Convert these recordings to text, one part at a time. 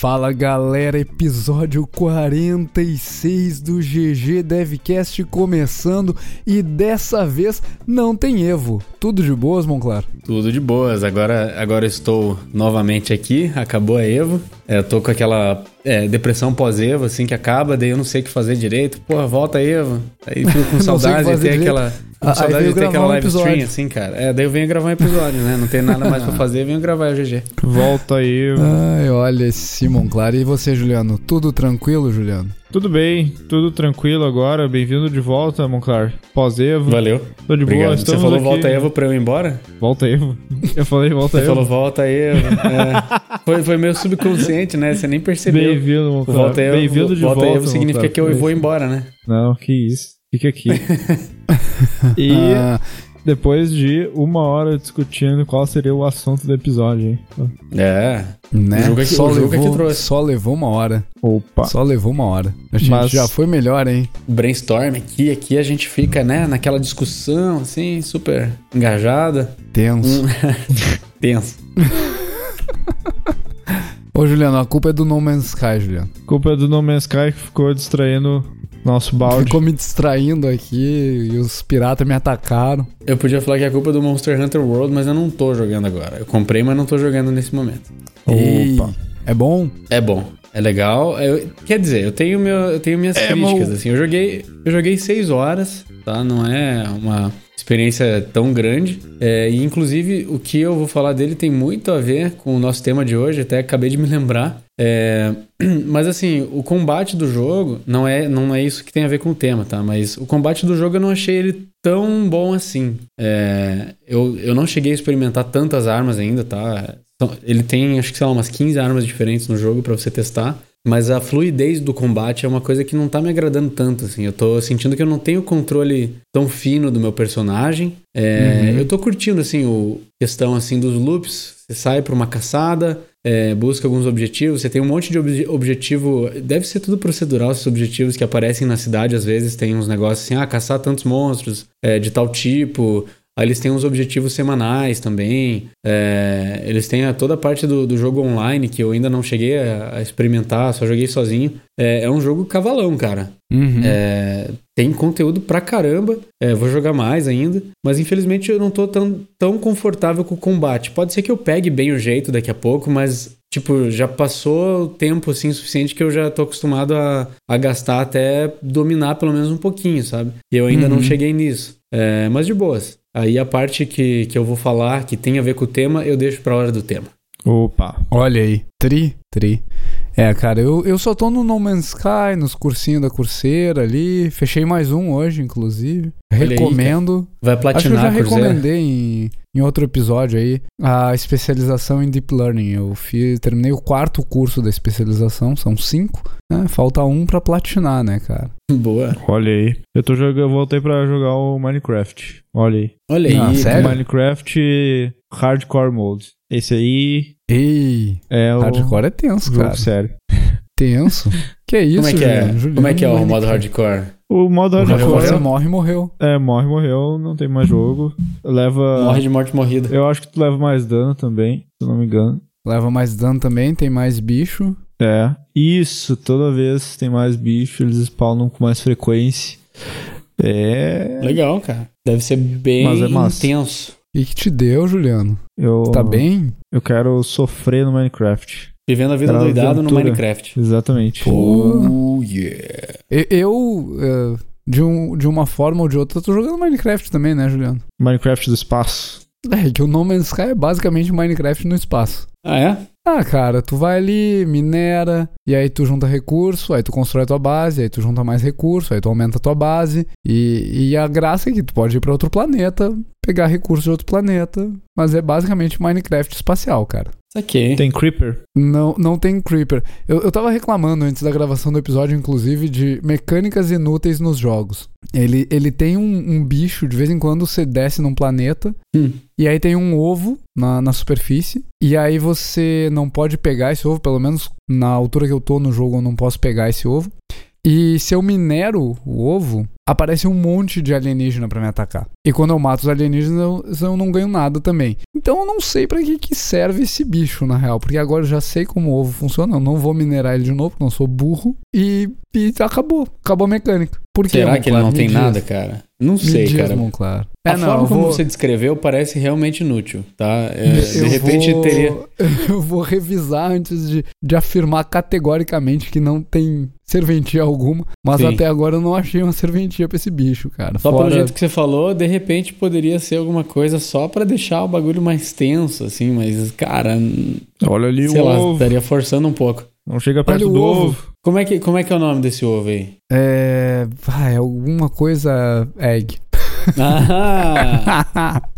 Fala galera, episódio 46 do GG Devcast começando e dessa vez não tem Evo. Tudo de boas, Monclar? Tudo de boas. Agora, agora estou novamente aqui. Acabou a Evo. É, eu tô com aquela é, depressão pós-Evo, assim, que acaba, daí eu não sei o que fazer direito. Porra, volta Evo. Aí fico com saudade de ter aquela. Com saudade de ter aquela live um stream, assim, cara. É, daí eu venho gravar um episódio, né? Não tem nada mais pra fazer, eu venho gravar o GG. Volta aí. Ai, olha esse Simon Claro. E você, Juliano? Tudo tranquilo, Juliano? Tudo bem, tudo tranquilo agora. Bem-vindo de volta, Monclar. Pós-Evo. Valeu. Tô de Obrigado. boa. Você falou aqui... volta Evo pra eu ir embora? Volta Evo. Eu falei volta Você Evo. Você falou volta Evo. É. foi, foi meio subconsciente, né? Você nem percebeu. Bem-vindo, Monclar. Volta Evo, Bem-vindo de volta volta. Evo significa Monclar. que eu vou embora, né? Não, que isso. Fica aqui. e Ah, depois de uma hora discutindo qual seria o assunto do episódio, hein? É. né? O jogo é que- só, o jogo é que levou, trouxe. só levou uma hora. Opa. Só levou uma hora. A gente Mas- já foi melhor, hein? Brainstorm aqui, aqui a gente fica, né, naquela discussão, assim, super engajada. Tenso. Hum. Tenso. Ô, Juliano, a culpa é do No Man's Sky, Juliano. Culpa é do No Man's Sky que ficou distraindo nosso balde. Ficou me distraindo aqui e os piratas me atacaram. Eu podia falar que é culpa do Monster Hunter World, mas eu não tô jogando agora. Eu comprei, mas não tô jogando nesse momento. Ei, Opa. É bom? É bom, é legal. Eu- quer dizer, eu tenho, meu, eu tenho minhas É críticas, bom. assim. Eu joguei, eu joguei seis horas, tá? Não é uma experiência tão grande. É, e inclusive o que eu vou falar dele tem muito a ver com o nosso tema de hoje. Até acabei de me lembrar. É, mas assim, o combate do jogo não é, não é isso que tem a ver com o tema, tá? Mas o combate do jogo eu não achei ele tão bom assim. É, eu, eu não cheguei a experimentar tantas armas ainda, tá? Ele tem, acho que, sei lá, umas 15 armas diferentes no jogo pra você testar. Mas a fluidez do combate é uma coisa que não tá me agradando tanto, assim. Eu tô sentindo que eu não tenho controle tão fino do meu personagem. É, Eu tô curtindo, assim, o questão, assim, dos loops. Você sai pra uma caçada, é, busca alguns objetivos. Você tem um monte de obje- objetivo... Deve ser tudo procedural, esses objetivos que aparecem na cidade. Às vezes tem uns negócios assim, ah, caçar tantos monstros é, de tal tipo... Aí eles têm uns objetivos semanais também. É, eles têm a- toda a parte do, do jogo online que eu ainda não cheguei a, a experimentar, só joguei sozinho. É, é um jogo cavalão, cara. Uhum. É, tem conteúdo pra caramba. É, vou jogar mais ainda. Mas infelizmente eu não tô tão, tão confortável com o combate. Pode ser que eu pegue bem o jeito daqui a pouco, mas. Tipo, já passou o tempo assim suficiente que eu já tô acostumado a, a gastar até dominar pelo menos um pouquinho, sabe? E eu ainda não Uhum. cheguei nisso. É, mas de boas. Aí a parte que, que eu vou falar, que tem a ver com o tema, eu deixo pra hora do tema. Opa. Olha aí. Tri, tri. É, cara, eu, eu só tô no No Man's Sky, nos cursinhos da Curseira ali. Fechei mais um hoje, inclusive. aí, Recomendo. Vai Acho que eu platinar, já recomendei em, em outro episódio aí a especialização em Deep Learning. Eu fiz, terminei o quarto curso da especialização, são cinco. Né? Falta um pra platinar, né, cara? Boa. Olha aí. Eu tô jogando, eu voltei pra jogar o Minecraft. Olha aí. Olha Ah, aí. sério? Minecraft Hardcore Mode. Esse aí Ei, é o hardcore é tenso, jogo cara. sério. Tenso. Que isso, Como é que é? Juliano? Como é que é o modo hardcore? O modo Hardcore, hardcore Você morre e morreu. é morre, morreu, não tem mais jogo. Leva. Morre de morte morrida. Eu acho que tu leva mais dano também, se eu não me engano. Leva mais dano também, tem mais bicho. É. Isso, toda vez tem mais bicho, eles spawnam com mais frequência. É. Legal, cara. Deve ser bem Mas é massa. intenso. E que te deu, Juliano? Eu, Tá bem? Eu quero sofrer no Minecraft. Vivendo a vida Era doidado no. Minecraft. Exatamente. Oh, yeah. Eu, eh, de, um, de uma forma ou de outra, tô jogando Minecraft também, né, Juliano? Minecraft do espaço. É, que o No Man's Sky é basicamente Minecraft no espaço. Ah, é? Ah, cara, tu vai ali, minera, e aí tu junta recurso, aí tu constrói tua base, aí tu junta mais recurso, aí tu aumenta tua base. E, e a graça é que tu pode ir pra outro planeta, pegar recursos de outro planeta, mas é basicamente Minecraft espacial, cara. Saquei. Tem Creeper? Não, não tem Creeper. Eu, eu tava reclamando antes da gravação do episódio, inclusive, de mecânicas inúteis nos jogos. Ele, ele tem um, um bicho, de vez em quando você desce num planeta, Hum. e aí tem um ovo na, na superfície, e aí você não pode pegar esse ovo, pelo menos na altura que eu tô no jogo eu não posso pegar esse ovo. E se eu minero o ovo, aparece um monte de alienígena pra me atacar. E quando eu mato os alienígenas, eu, eu não ganho nada também. Então eu não sei pra que, que serve esse bicho, na real. Porque agora eu já sei como o ovo funciona. Eu não vou minerar ele de novo, porque eu não sou burro. E, e acabou. Acabou a mecânica. Será que ele não Me tem diz. nada, cara? Não Me sei, diz, cara. Monclar. A É, não, forma como vou... você descreveu parece realmente inútil, tá? É, de repente vou- teria. Eu vou revisar antes de, de afirmar categoricamente que não tem serventia alguma. Mas Sim. até agora eu não achei uma serventia pra esse bicho, cara. Só Fora... pelo jeito que você falou, de repente poderia ser alguma coisa só pra deixar o bagulho mais tenso, assim, mas, cara, Olha ali sei o lá, ovo. estaria forçando um pouco. Não chega Olha perto o do ovo. ovo. Como é, que, como é que é o nome desse ovo aí? É. Vai, alguma coisa. Egg. Ah!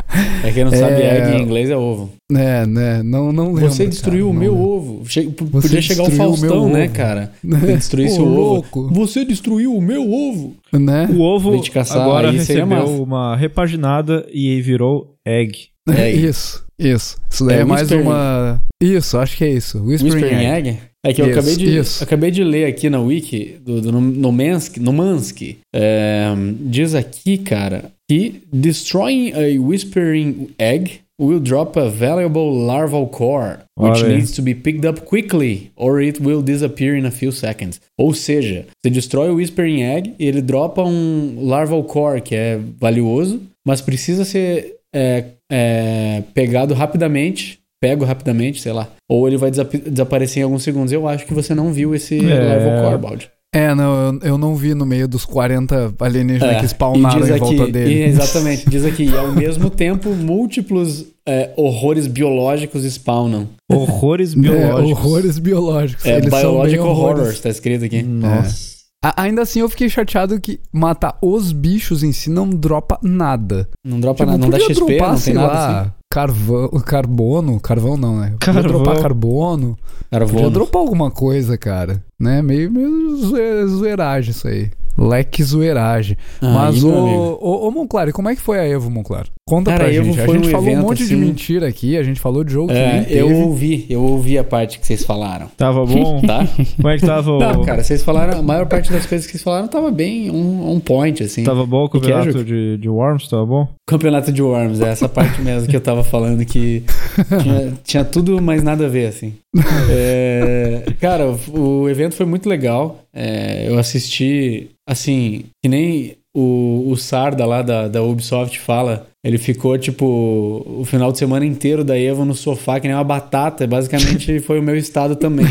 É quem não sabe, É. egg em inglês é ovo. É, né? Não, não lembro. Você destruiu cara, o meu não ovo. Che- Podia chegar o o Faustão, meu né, ovo. cara? lembro. Você destruísse Ô, o ovo. louco. Você destruiu o meu ovo. Né? O ovo caçar, agora massa. recebeu uma repaginada e virou egg. É isso, isso. Isso daí É é, mais uma. Isso, acho que é isso. Whispering, Whispering Egg. Egg? É que eu Isso, acabei, de, isso. acabei de ler aqui na wiki do, do Nomansky, Nomansky é, diz aqui, cara, que destroying a Whispering Egg will drop a valuable larval core, which Olha needs to be picked up quickly, or it will disappear in a few seconds. Ou seja, você destrói o Whispering Egg e ele dropa um larval core, que é valioso, mas precisa ser é, é, pegado rapidamente, pego rapidamente, sei lá. Ou ele vai desap- desaparecer em alguns segundos. Eu acho que você não viu esse É. larval core, Baldi. É, não, eu, eu não vi no meio dos 40 alienígenas É, que spawnaram em aqui, volta dele. e exatamente, diz aqui, e ao mesmo tempo, múltiplos é, horrores biológicos spawnam. Horrores É, biológicos. horrores biológicos. É, Eles biological horrores. horrors, tá escrito aqui. Nossa. A- ainda assim, eu fiquei chateado que matar os bichos em si não dropa nada. Não dropa Tipo, nada, não dá podia XP, dropar, não tem nada lá, assim. carvão, carbono, carvão não, né? Podia Carvão. dropar carbono. Podia Carvono. dropar alguma coisa, cara. Né? Meio, meio zoe- zoeiragem isso aí. Leque zoeiragem. Mas, Aí, ô, ô, ô, Monclar, e como é que foi a Evo, Monclar? Conta Cara, pra gente. A foi gente um falou um evento, monte de assim- mentira aqui, a gente falou de jogo que É, teve. eu ouvi, eu ouvi a parte que vocês falaram, Tava bom? tá? Como é que tava o. Não, cara, vocês falaram, a maior parte das coisas que vocês falaram tava bem on, on point, assim. Tava bom o que é, campeonato Juca? de, de Worms? Tava bom? Campeonato de Worms, é essa parte mesmo que eu tava falando que tinha, tinha tudo, mas nada a ver, assim. É, cara, o evento foi muito legal. É, eu assisti, assim, que nem o, o Sarda lá da, da Ubisoft fala. Ele ficou, tipo, o final de semana inteiro da Evo no sofá, que nem uma batata. Basicamente foi o meu estado também.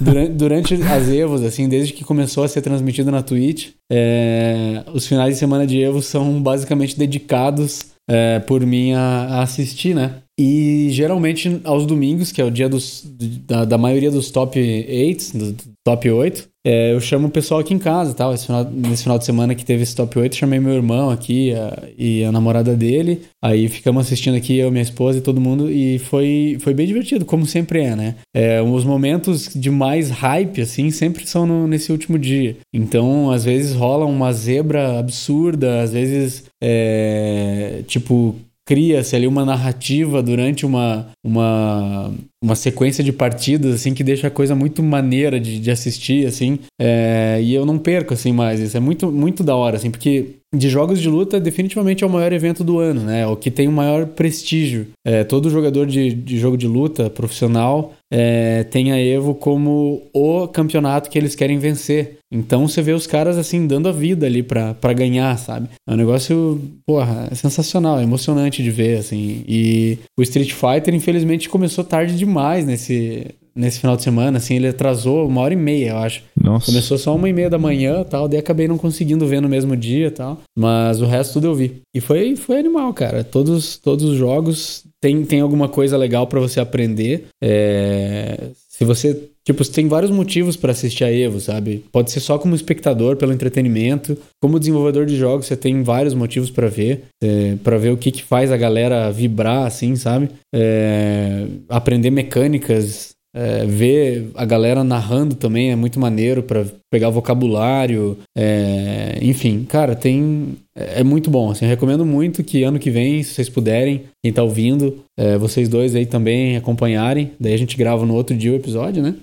Durante, durante as Evos, assim, desde que começou a ser transmitido na Twitch, é, os finais de semana de Evo são basicamente dedicados é, por mim a, a assistir, né? E geralmente aos domingos, que é o dia dos, da, da maioria dos top 8, do, do top 8, é, eu chamo o pessoal aqui em casa tal. Esse final, nesse final de semana que teve esse top 8, chamei meu irmão aqui a- e a namorada dele. Aí ficamos assistindo aqui, eu, minha esposa e todo mundo. E foi, foi bem divertido, como sempre é, né? É, os momentos de mais hype, assim, sempre são no- nesse último dia. Então, às vezes rola uma zebra absurda, às vezes, é, tipo, cria-se ali uma narrativa durante uma, uma, uma sequência de partidas, assim, que deixa a coisa muito maneira de, de assistir, assim, é, e eu não perco, assim, mais isso. É muito, muito da hora, assim, porque de jogos de luta, definitivamente é o maior evento do ano, né? O que tem o maior prestígio. É, todo jogador de, de jogo de luta profissional é, tem a Evo como o campeonato que eles querem vencer. Então você vê os caras assim dando a vida ali pra, pra ganhar, sabe? É um negócio, porra, é sensacional, é emocionante de ver, assim. E o Street Fighter, infelizmente, começou tarde demais nesse, nesse final de semana, assim, ele atrasou uma hora e meia, eu acho. Nossa. Começou só uma e meia da manhã tal, daí acabei não conseguindo ver no mesmo dia tal. Mas o resto tudo eu vi. E foi, foi animal, cara. Todos, todos os jogos tem, tem alguma coisa legal pra você aprender. É, se você Tipo, você tem vários motivos pra assistir a Evo, sabe? Pode ser só como espectador, pelo entretenimento. Como desenvolvedor de jogos, você tem vários motivos pra ver. É, para ver o que, que faz a galera vibrar, assim, sabe? É, aprender mecânicas. É, ver a galera narrando também é muito maneiro pra pegar vocabulário. é, enfim, cara, tem. É muito bom. Assim, recomendo muito que ano que vem, se vocês puderem, quem tá ouvindo, é, vocês dois aí também acompanharem. Daí a gente grava no outro dia o episódio, né?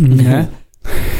Né?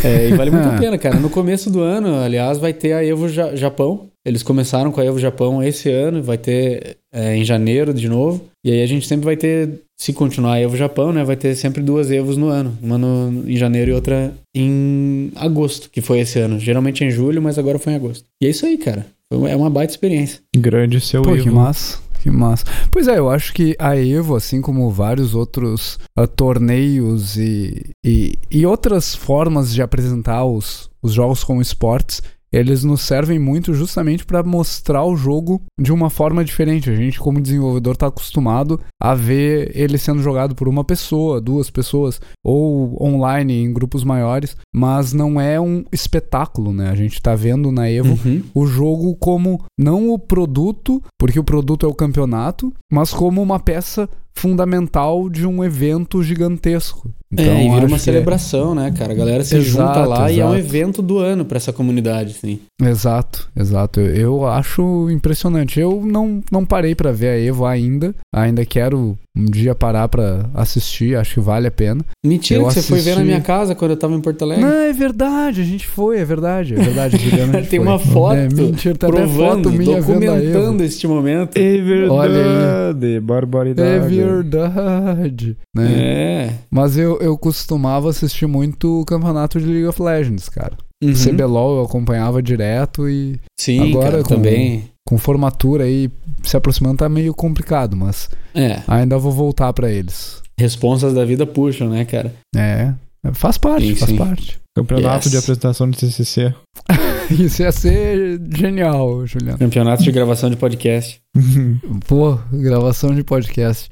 É, e vale muito a pena, cara. No começo do ano, aliás, vai ter a Evo Ja- Japão. Eles começaram com a Evo Japão esse ano, vai ter é, em janeiro de novo. E aí a gente sempre vai ter, se continuar a Evo Japão, né? Vai ter sempre duas Evos no ano. Uma no- em janeiro e outra em agosto, que foi esse ano. Geralmente é em julho, mas agora foi em agosto. E é isso aí, cara. Foi- É uma baita experiência. Grande seu Pô, Evo. que massa. Que massa. Pois é, eu acho que a Evo, assim como vários outros ah, torneios e, e, e outras formas de apresentar os, os jogos como esportes, eles nos servem muito justamente para mostrar o jogo de uma forma diferente. A gente, como desenvolvedor, está acostumado a ver ele sendo jogado por uma pessoa, duas pessoas, ou online em grupos maiores, mas não é um espetáculo, né? A gente está vendo na Evo Uhum. o jogo como não o produto, porque o produto é o campeonato, mas como uma peça fundamental de um evento gigantesco. Então, é, e vira uma que celebração, né, cara? A galera se Exato, junta lá e é um exato. evento do ano pra essa comunidade. É, exato, exato. Eu, eu acho impressionante. Eu não, não parei pra ver a Evo ainda. Ainda quero um dia parar pra assistir, acho que vale a pena. Mentira Eu que você foi ver na assisti- minha casa quando eu tava em Porto Alegre. Não, é verdade, a gente foi, é verdade, é verdade. Juliano, a gente Tem foi. uma foto É, mentira, tá provando, foto minha documentando este momento. É verdade. Olha Barbaridade. É verdade. Né? É. Mas eu, eu costumava assistir muito o campeonato de League of Legends, cara. Uhum. CBLOL eu acompanhava direto e Sim, Agora cara, com- também. Com formatura aí se aproximando tá meio complicado, mas É. ainda vou voltar pra eles. Responsas da vida puxam, né, cara? É, faz parte, Sim, faz sim. parte. Campeonato Yes. de apresentação de TCC. Isso ia ser genial, Juliano. Campeonato de gravação de podcast. Pô, gravação de podcast.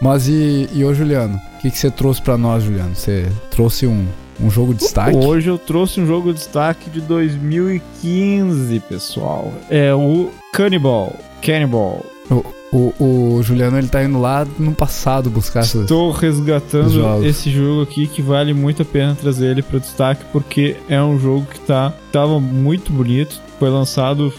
Mas e, e ô Juliano, o que, que você trouxe pra nós, Juliano? Você trouxe um, um jogo de destaque? Hoje eu trouxe um jogo de destaque de 2015, pessoal. É o Cannibal. Cannibal. O, o Juliano ele tá indo lá no passado buscar essas. Estou resgatando jogos. esse jogo aqui que vale muito a pena trazer ele para destaque porque é um jogo que tá tava muito bonito, foi lançado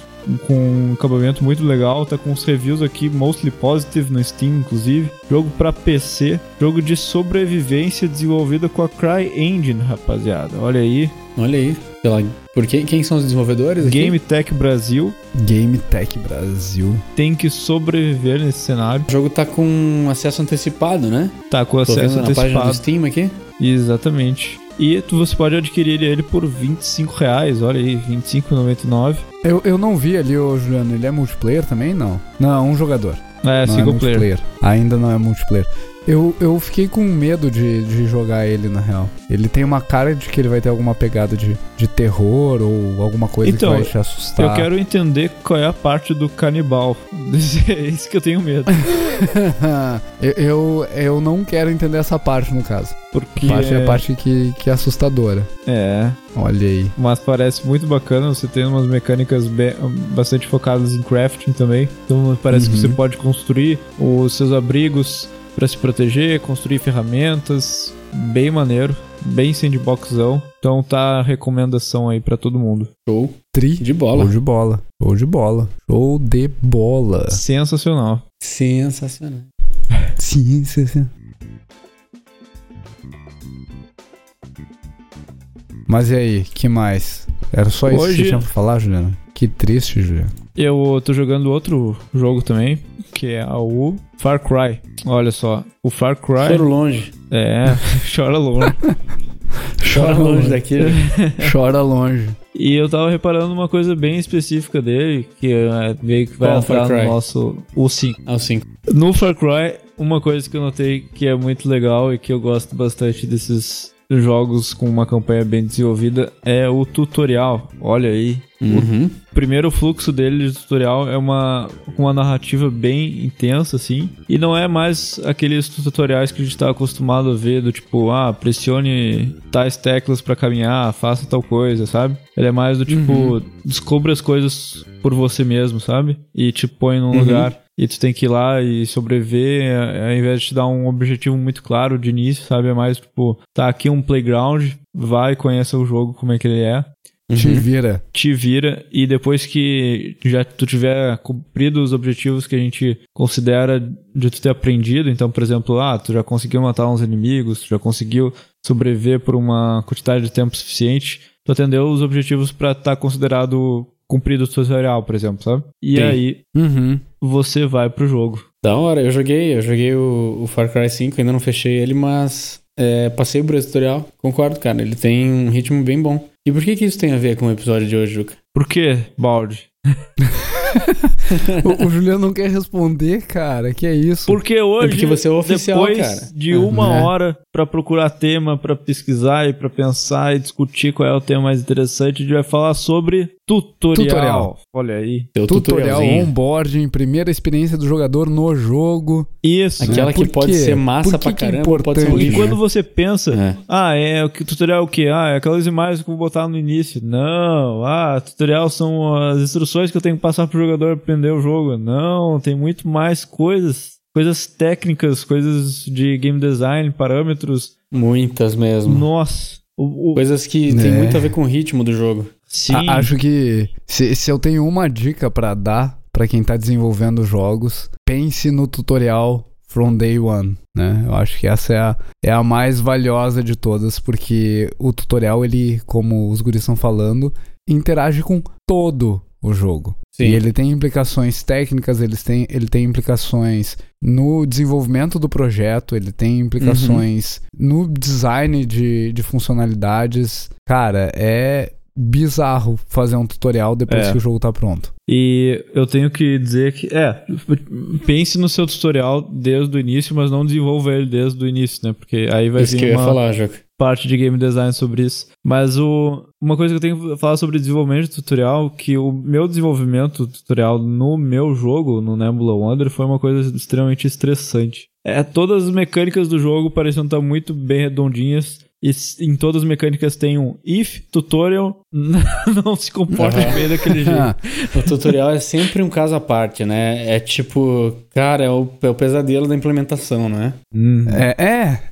com um acabamento muito legal, tá com os reviews aqui mostly positive no Steam inclusive. Jogo para PC, jogo de sobrevivência desenvolvido com a CryEngine, rapaziada. Olha aí, Olha aí. Sei lá, por quem, quem são os desenvolvedores aqui? Game Tech Brasil Game Tech Brasil. tem que sobreviver nesse cenário. O jogo tá com acesso antecipado, né? Tá com Tô acesso vendo na página do antecipado. Steam aqui. Exatamente. E tu, você pode adquirir ele por 25 reais, olha aí, 25,99. Eu, eu não vi ali, ô Juliano, ele é multiplayer também? Não. Não, é um jogador. É, não single é player. multiplayer. Ainda não é multiplayer. Eu, eu fiquei com medo de, de jogar ele, na real. Ele tem uma cara de que ele vai ter alguma pegada de, de terror ou alguma coisa Então, que vai te assustar. Eu quero entender qual é a parte do canibal. É isso que eu tenho medo. eu, eu, eu não quero entender essa parte, no caso. Porque. A parte é a parte que, que é assustadora. É, Olha aí. mas parece muito bacana. Você tem umas mecânicas be- bastante focadas em crafting também. Então parece que Uhum. você pode construir os seus abrigos para se proteger, construir ferramentas. Bem maneiro. Bem sandboxão. Então tá a recomendação aí pra todo mundo. Show. Tri. De bola. Show de bola. Show de bola. Show de bola. Sensacional. Sensacional. Sim, sim, sim. Mas e aí, que mais? Era só isso que você tinha pra falar, Juliana? Que triste, Juliana. Eu tô jogando outro jogo também, que é o Far Cry. Olha só, o Far Cry. Choro longe. É, chora longe. Chora longe daqui. né? Chora longe. E eu tava reparando uma coisa bem específica dele, que é, veio que vai Qual entrar no nosso. O 5. Ao 5. No Far Cry, uma coisa que eu notei que é muito legal e que eu gosto bastante desses jogos com uma campanha bem desenvolvida é o tutorial. Olha aí. Uhum. O primeiro fluxo dele de tutorial é uma, uma narrativa bem intensa, assim. E não é mais aqueles tutoriais que a gente tá acostumado a ver, do tipo, ah, pressione tais teclas para caminhar, faça tal coisa, sabe? Ele é mais do tipo, uhum. descubra as coisas por você mesmo, sabe? E te põe num uhum. lugar e tu tem que ir lá e sobreviver, ao invés de te dar um objetivo muito claro de início, sabe? É mais tipo, tá aqui um playground, vai, conheça o jogo, como é que ele é. Uhum. Te vira. Te vira e depois que já tu tiver cumprido os objetivos que a gente considera de tu ter aprendido, então, por exemplo, ah, tu já conseguiu matar uns inimigos, tu já conseguiu sobreviver por uma quantidade de tempo suficiente, tu atendeu os objetivos para estar tá considerado cumprido o tutorial, por exemplo, sabe? E Sim. aí uhum. você vai pro jogo. Da hora, eu joguei, eu joguei o, o Far Cry 5, ainda não fechei ele, mas é, passei por esse tutorial. Concordo, cara, ele tem um ritmo bem bom. E por que que isso tem a ver com o episódio de hoje, Juca? Por que, Balde? o, o, Juliano não quer responder, cara. Que é isso? Porque hoje, é porque você é oficial, depois cara. de uma é. hora para procurar tema, para pesquisar e para pensar e discutir qual é o tema mais interessante, a gente vai falar sobre tutorial. tutorial. Olha aí. Teu tutorial onboarding, primeira experiência do jogador no jogo. Isso. Aquela que pode ser massa pra que caramba, que pode ser E quando você pensa, é. ah, é o tutorial é o quê? Ah, é aquelas imagens que eu vou botar no início. Não, ah, tutorial são as instruções que eu tenho que passar pro jogador aprender o jogo. Não, tem muito mais coisas. Coisas técnicas, coisas de game design, parâmetros. Muitas mesmo. Nossa. O, o... Coisas que é. tem muito a ver com o ritmo do jogo. Sim. A, acho que se, se eu tenho uma dica para dar para quem tá desenvolvendo jogos, pense no tutorial from day one, né? Eu acho que essa é a, é a mais valiosa de todas, porque o tutorial, ele, como os guris estão falando, interage com todo o jogo. Sim. E ele tem implicações técnicas, ele tem, ele tem implicações no desenvolvimento do projeto, ele tem implicações uhum. no design de, de funcionalidades. Cara, é bizarro fazer um tutorial depois é. que o jogo tá pronto. E eu tenho que dizer que, é, pense no seu tutorial desde o início, mas não desenvolva ele desde o início, né? Porque aí vai isso vir que uma... eu ia falar, parte de game design sobre isso. Mas o, uma coisa que eu tenho que falar sobre desenvolvimento de tutorial, que o meu desenvolvimento tutorial no meu jogo, no Nebula Wonder, foi uma coisa extremamente estressante. É, todas as mecânicas do jogo pareciam estar muito bem redondinhas. E em todas as mecânicas tem um if tutorial não se comporta uhum. bem daquele jeito. o tutorial é sempre um caso à parte, né? É tipo, cara, é o, é o pesadelo da implementação, né? Hum. É, é.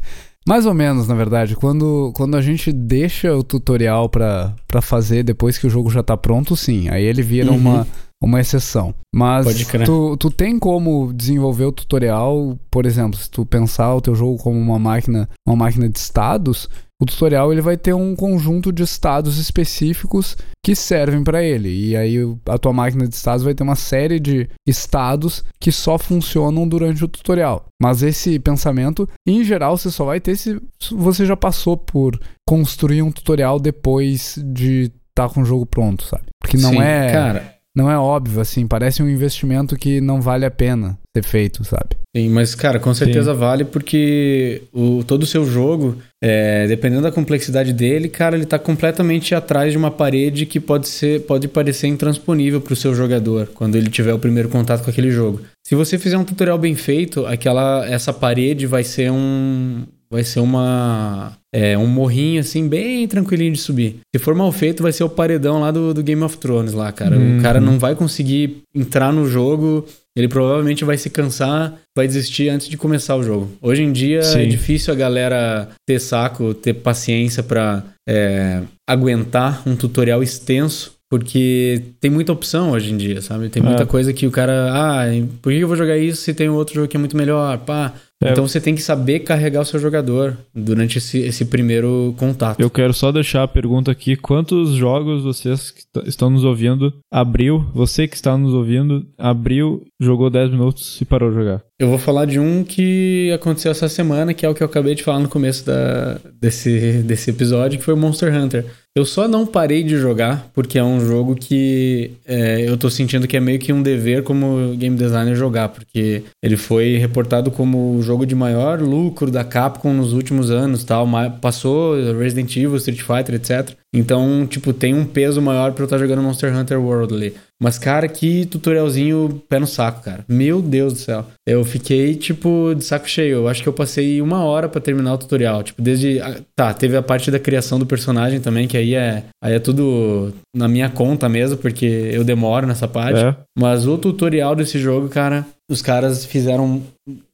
Mais ou menos, na verdade. Quando, quando a gente deixa o tutorial para fazer depois que o jogo já tá pronto, sim. Aí ele vira uhum. uma, uma exceção. Mas tu, tu tem como desenvolver o tutorial, por exemplo, se tu pensar o teu jogo como uma máquina, uma máquina de estados, o tutorial ele vai ter um conjunto de estados específicos que servem para ele. E aí a tua máquina de estados vai ter uma série de estados que só funcionam durante o tutorial. Mas esse pensamento, em geral, você só vai ter se você já passou por construir um tutorial depois de estar tá com o jogo pronto, sabe? Porque não Sim, é cara não é óbvio, assim, parece um investimento que não vale a pena ser feito, sabe? Sim, mas, cara, com certeza Sim. vale porque o, todo o seu jogo, é, dependendo da complexidade dele, cara, ele tá completamente atrás de uma parede que pode ser, pode parecer intransponível pro seu jogador quando ele tiver o primeiro contato com aquele jogo. Se você fizer um tutorial bem feito, aquela essa parede vai ser um, vai ser uma é, um morrinho assim bem tranquilinho de subir. Se for mal feito, vai ser o paredão lá do, do Game of Thrones lá, cara. Uhum. O cara não vai conseguir entrar no jogo, ele provavelmente vai se cansar, vai desistir antes de começar o jogo. Hoje em dia é Sim. é difícil a galera ter saco, ter paciência para é, aguentar um tutorial extenso porque tem muita opção hoje em dia, sabe? Tem muita é. coisa que o cara. Ah, por que eu vou jogar isso se tem outro jogo que é muito melhor? Pá. É. Então você tem que saber carregar o seu jogador durante esse, esse primeiro contato. Eu quero só deixar a pergunta aqui: quantos jogos vocês que estão nos ouvindo abriu? Você que está nos ouvindo, abriu, jogou 10 minutos e parou de jogar? Eu vou falar de um que aconteceu essa semana, que é o que eu acabei de falar no começo da, desse, desse episódio, que foi o Monster Hunter. Eu só não parei de jogar porque é um jogo que é, eu tô sentindo que é meio que um dever como game designer jogar, porque ele foi reportado como o jogo de maior lucro da Capcom nos últimos anos, tal, passou Resident Evil, Street Fighter, etc. Então, tipo, tem um peso maior pra eu estar tá jogando Monster Hunter World ali. Mas, cara, que tutorialzinho pé no saco, cara. Meu Deus do céu. Eu fiquei, tipo, de saco cheio. Eu acho que eu passei uma hora para terminar o tutorial. Tipo, desde. Tá, teve a parte da criação do personagem também, que aí é. Aí é tudo na minha conta mesmo, porque eu demoro nessa parte. É. Mas o tutorial desse jogo, cara, os caras fizeram.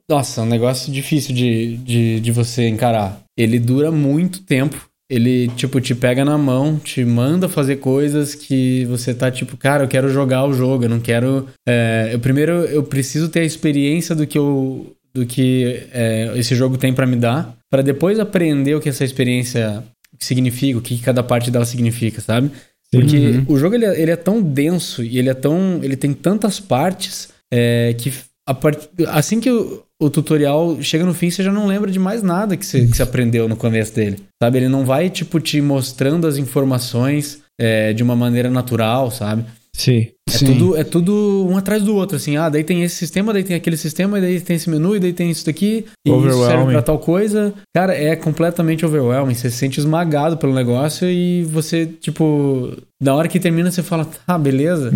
Nossa, um negócio difícil de, de, de você encarar. Ele dura muito tempo ele, tipo, te pega na mão, te manda fazer coisas que você tá, tipo, cara, eu quero jogar o jogo, eu não quero. É, eu primeiro eu preciso ter a experiência do que eu. do que é, esse jogo tem para me dar, para depois aprender o que essa experiência significa, o que cada parte dela significa, sabe? Porque uhum. o jogo ele é, ele é, tão denso e ele é tão. ele tem tantas partes é, que part... assim que o, o, tutorial chega no fim, você já não lembra de mais nada que você, que você aprendeu no começo dele. Sabe? Ele não vai, tipo, te mostrando as informações é, de uma maneira natural, sabe? Sim. É, Sim. Tudo, é tudo um atrás do outro, assim. Ah, daí tem esse sistema, daí tem aquele sistema, daí tem esse menu, e daí tem isso daqui. E isso serve pra tal coisa. Cara, é completamente overwhelming. Você se sente esmagado pelo negócio e você, tipo... Na hora que termina, você fala, tá, beleza.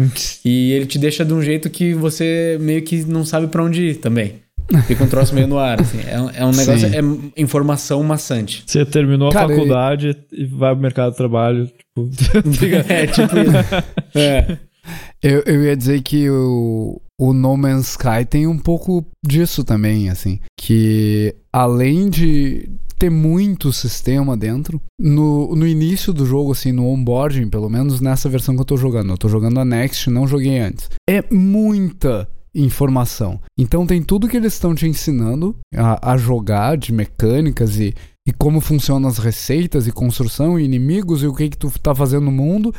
e ele te deixa de um jeito que você meio que não sabe para onde ir também. Fica um troço meio no ar, assim. É, é um negócio, Sim. é informação maçante. Você terminou Cara, a faculdade e... e vai pro mercado de trabalho, tipo... é, tipo isso. É. Eu, eu ia dizer que o, o No Man's Sky tem um pouco disso também, assim. Que além de ter muito sistema dentro, no, no início do jogo, assim, no onboarding, pelo menos nessa versão que eu tô jogando, eu tô jogando a Next, não joguei antes. É muita informação. Então tem tudo que eles estão te ensinando a, a jogar de mecânicas e, e como funcionam as receitas e construção e inimigos e o que que tu tá fazendo no mundo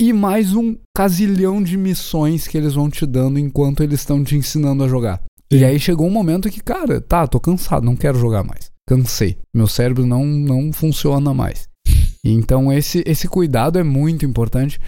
e mais um casilhão de missões que eles vão te dando enquanto eles estão te ensinando a jogar. E aí chegou um momento que, cara, tá, tô cansado, não quero jogar mais. Cansei. Meu cérebro não, não funciona mais. Então esse, esse cuidado é muito importante.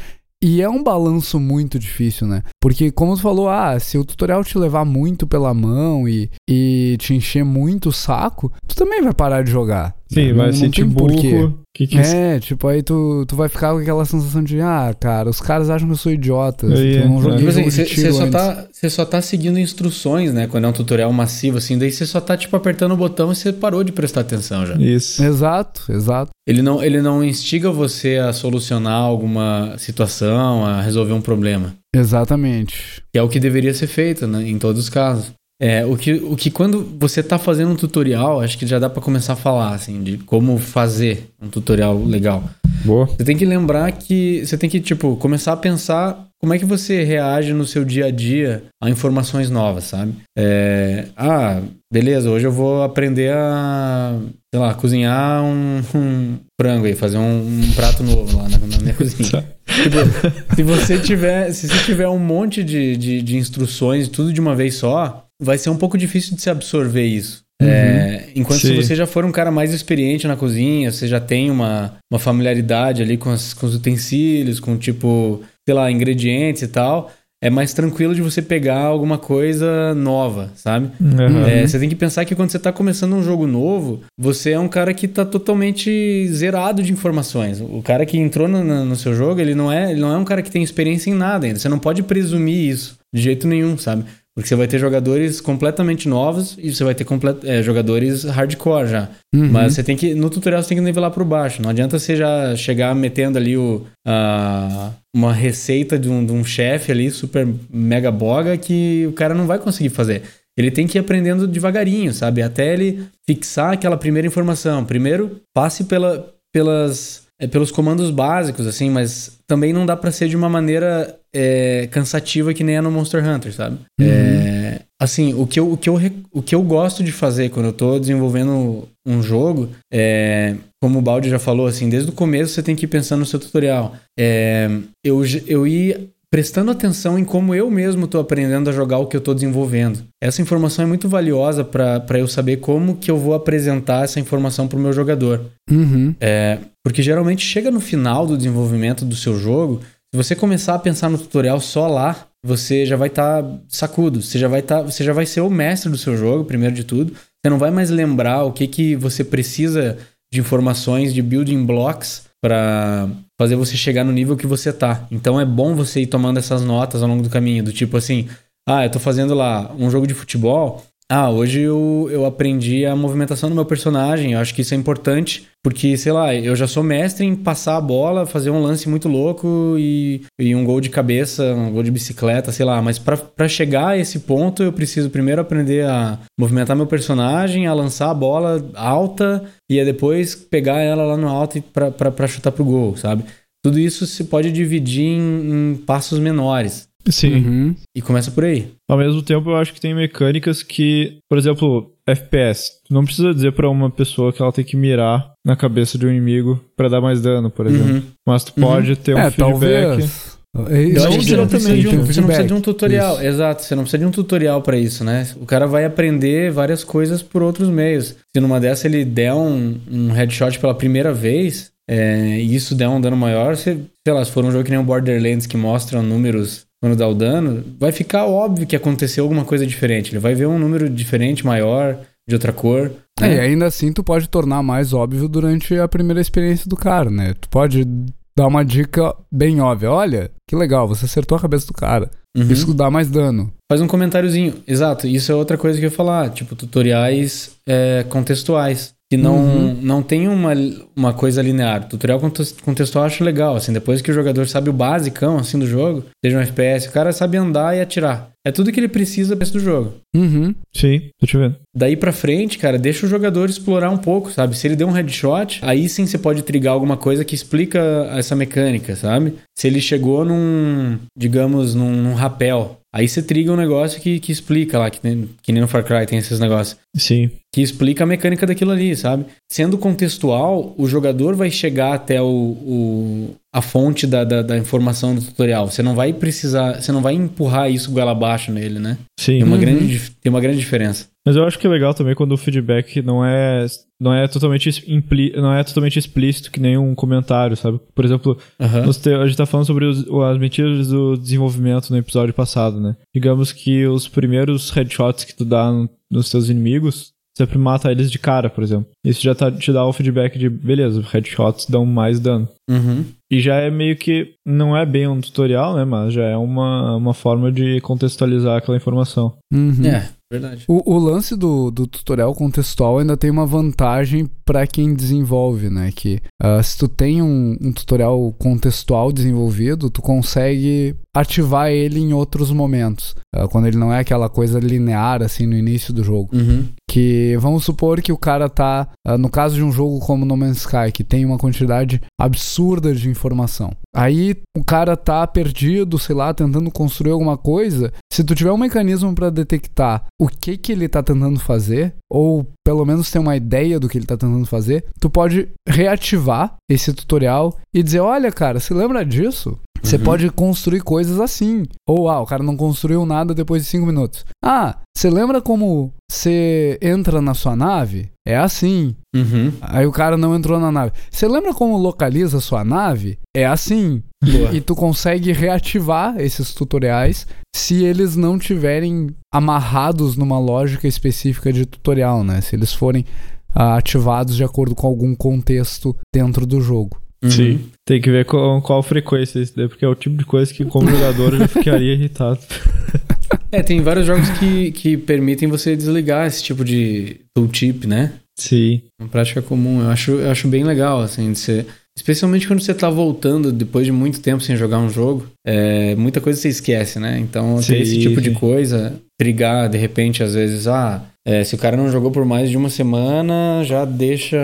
E é um balanço muito difícil, né? Porque, como tu falou, ah, se o tutorial te levar muito pela mão e, e te encher muito o saco, tu também vai parar de jogar. Sim, vai não, sentir não burro. Que que é, tipo, aí tu, tu vai ficar com aquela sensação de, ah, cara, os caras acham que eu sou idiota. Eu não joguei Mas, assim, Você só, tá, só tá seguindo instruções, né? Quando é um tutorial massivo, assim, daí você só tá, tipo, apertando o botão e você parou de prestar atenção já. Isso. Exato, exato. Ele não, ele não instiga você a solucionar alguma situação, a resolver um problema. Exatamente. Que é o que deveria ser feito, né? Em todos os casos. É, o que, o que quando você está fazendo um tutorial, acho que já dá para começar a falar, assim, de como fazer um tutorial legal. Boa. Você tem que lembrar que você tem que, tipo, começar a pensar como é que você reage no seu dia a dia a informações novas, sabe? É, ah, beleza, hoje eu vou aprender a, sei lá, cozinhar um, um frango aí, fazer um, um, prato novo lá na, na minha cozinha. Tipo, se você tiver, se você tiver um monte de, de, de instruções, tudo de uma vez só, vai ser um pouco difícil de se absorver isso. Uhum. É, enquanto Sim. se você já for um cara mais experiente na cozinha, você já tem uma, uma familiaridade ali com, as, com os utensílios, com tipo, sei lá, ingredientes e tal, é mais tranquilo de você pegar alguma coisa nova, sabe? Uhum. É, você tem que pensar que quando você está começando um jogo novo, você é um cara que está totalmente zerado de informações. O cara que entrou no, no, seu jogo, ele não, é, ele não é um cara que tem experiência em nada ainda. Você não pode presumir isso de jeito nenhum, sabe? Porque você vai ter jogadores completamente novos e você vai ter é, jogadores hardcore já. Uhum. Mas você tem que. No tutorial você tem que nivelar por baixo. Não adianta você já chegar metendo ali o, a, uma receita de um, de um chefe ali super mega boga que o cara não vai conseguir fazer. Ele tem que ir aprendendo devagarinho, sabe? Até ele fixar aquela primeira informação. Primeiro, passe pela, pelas é, pelos comandos básicos, assim, mas também não dá para ser de uma maneira é, cansativa que nem é no Monster Hunter, sabe? Uhum. É, assim, o que, eu, o, que eu, o que eu gosto de fazer quando eu tô desenvolvendo um jogo é, como o Baldi já falou, assim, desde o começo você tem que ir pensando no seu tutorial. É, eu, eu ir prestando atenção em como eu mesmo estou aprendendo a jogar o que eu estou desenvolvendo. Essa informação é muito valiosa para eu saber como que eu vou apresentar essa informação para o meu jogador. Uhum. É, porque geralmente chega no final do desenvolvimento do seu jogo, se você começar a pensar no tutorial só lá, você já vai estar tá sacudo, você já vai tá, você já vai ser o mestre do seu jogo, primeiro de tudo. Você não vai mais lembrar o que que você precisa de informações, de building blocks para fazer você chegar no nível que você tá. Então é bom você ir tomando essas notas ao longo do caminho, do tipo assim, ah, eu tô fazendo lá um jogo de futebol, ah, hoje eu, eu aprendi a movimentação do meu personagem. Eu acho que isso é importante, porque, sei lá, eu já sou mestre em passar a bola, fazer um lance muito louco e, e um gol de cabeça, um gol de bicicleta, sei lá. Mas para chegar a esse ponto, eu preciso primeiro aprender a movimentar meu personagem, a lançar a bola alta e depois pegar ela lá no alto para chutar pro gol, sabe? Tudo isso se pode dividir em, em passos menores. Sim. Uhum. E começa por aí. Ao mesmo tempo, eu acho que tem mecânicas que, por exemplo, FPS. Tu não precisa dizer para uma pessoa que ela tem que mirar na cabeça de um inimigo para dar mais dano, por exemplo. Uhum. Mas tu pode ter um É, feedback. talvez. É isso, Eu acho que você não, diretamente precisa de um, você não precisa de um tutorial. Isso. Exato, você não precisa de um tutorial pra isso, né? O cara vai aprender várias coisas por outros meios. Se numa dessa ele der um, um headshot pela primeira vez é, e isso der um dano maior, você, sei lá, se for um jogo que nem o Borderlands que mostra números quando dá o dano, vai ficar óbvio que aconteceu alguma coisa diferente. Ele vai ver um número diferente, maior, de outra cor. É, né? e ainda assim tu pode tornar mais óbvio durante a primeira experiência do cara, né? Tu pode dar uma dica bem óbvia. Olha, que legal, você acertou a cabeça do cara. Uhum. Isso dá mais dano. Faz um comentáriozinho. Exato, isso é outra coisa que eu ia falar. Tipo, tutoriais é, contextuais. Que não, Uhum. não tem uma, uma coisa linear. Tutorial contextual eu acho legal. Assim, depois que o jogador sabe o basicão assim, do jogo, seja um FPS, o cara sabe andar e atirar. É tudo que ele precisa pra do jogo. Uhum. Sim, tô te vendo. Daí pra frente, cara, deixa o jogador explorar um pouco, sabe? Se ele deu um headshot, aí sim você pode trigar alguma coisa que explica essa mecânica, sabe? Se ele chegou num, digamos, num, num rapel, aí você triga um negócio que, que explica lá, que, nem- que nem no Far Cry tem esses negócios Sim. que explica a mecânica daquilo ali, sabe? Sendo contextual, o jogador vai chegar até o, o- a fonte da, da, da informação do tutorial. Você não vai precisar, você não vai empurrar isso goela abaixo nele, né? Sim. Tem uma, Uhum. grande, tem uma grande diferença. Mas eu acho que é legal também quando o feedback não é, não é, totalmente, impli, não é totalmente explícito que nem um comentário, sabe? Por exemplo. Nos te- a gente tá falando sobre os- as mentiras do desenvolvimento no episódio passado, né? Digamos que os primeiros headshots que tu dá no- nos teus inimigos, sempre mata eles de cara, por exemplo. Isso já tá- te dá o feedback de, beleza, headshots dão mais dano. Uhum. E já é meio que, não é bem um tutorial, né? Mas já é uma, uma forma de contextualizar aquela informação. Uhum. É, verdade. O, o lance do, do tutorial contextual ainda tem uma vantagem para quem desenvolve, né? Que ah, se tu tem um, um tutorial contextual desenvolvido, tu consegue ativar ele em outros momentos. Ah, quando ele não é aquela coisa linear, assim, no início do jogo. Uhum. Que vamos supor que o cara tá. ah, no caso de um jogo como No Man's Sky, que tem uma quantidade absurda de informação. Aí o cara tá perdido, sei lá, tentando construir alguma coisa. Se tu tiver um mecanismo pra detectar o que que ele tá tentando fazer, ou pelo menos ter uma ideia do que ele tá tentando fazer, tu pode reativar esse tutorial e dizer: olha, cara, se lembra disso? Você Uhum. pode construir coisas assim. Ou, ah, o cara não construiu nada depois de 5 minutos. Ah, você lembra como você entra na sua nave? É assim. Uhum. Aí o cara não entrou na nave. Você lembra como localiza a sua nave? É assim. Boa. E tu consegue reativar esses tutoriais se eles não tiverem amarrados numa lógica específica de tutorial, né? Se eles forem ah, ativados de acordo com algum contexto dentro do jogo. Uhum. Tem que ver com qual frequência isso daí, porque é o tipo de coisa que, como jogador, eu já ficaria irritado. É, tem vários jogos que, que permitem você desligar esse tipo de tooltip, né? Sim. Uma prática comum. Eu acho, eu acho bem legal, assim, de ser. Especialmente quando você tá voltando depois de muito tempo sem jogar um jogo. É, muita coisa você esquece, né? Então, ter Sim, esse tipo de sim. coisa, brigar de repente, às vezes, ah, é, se o cara não jogou por mais de uma semana, já deixa.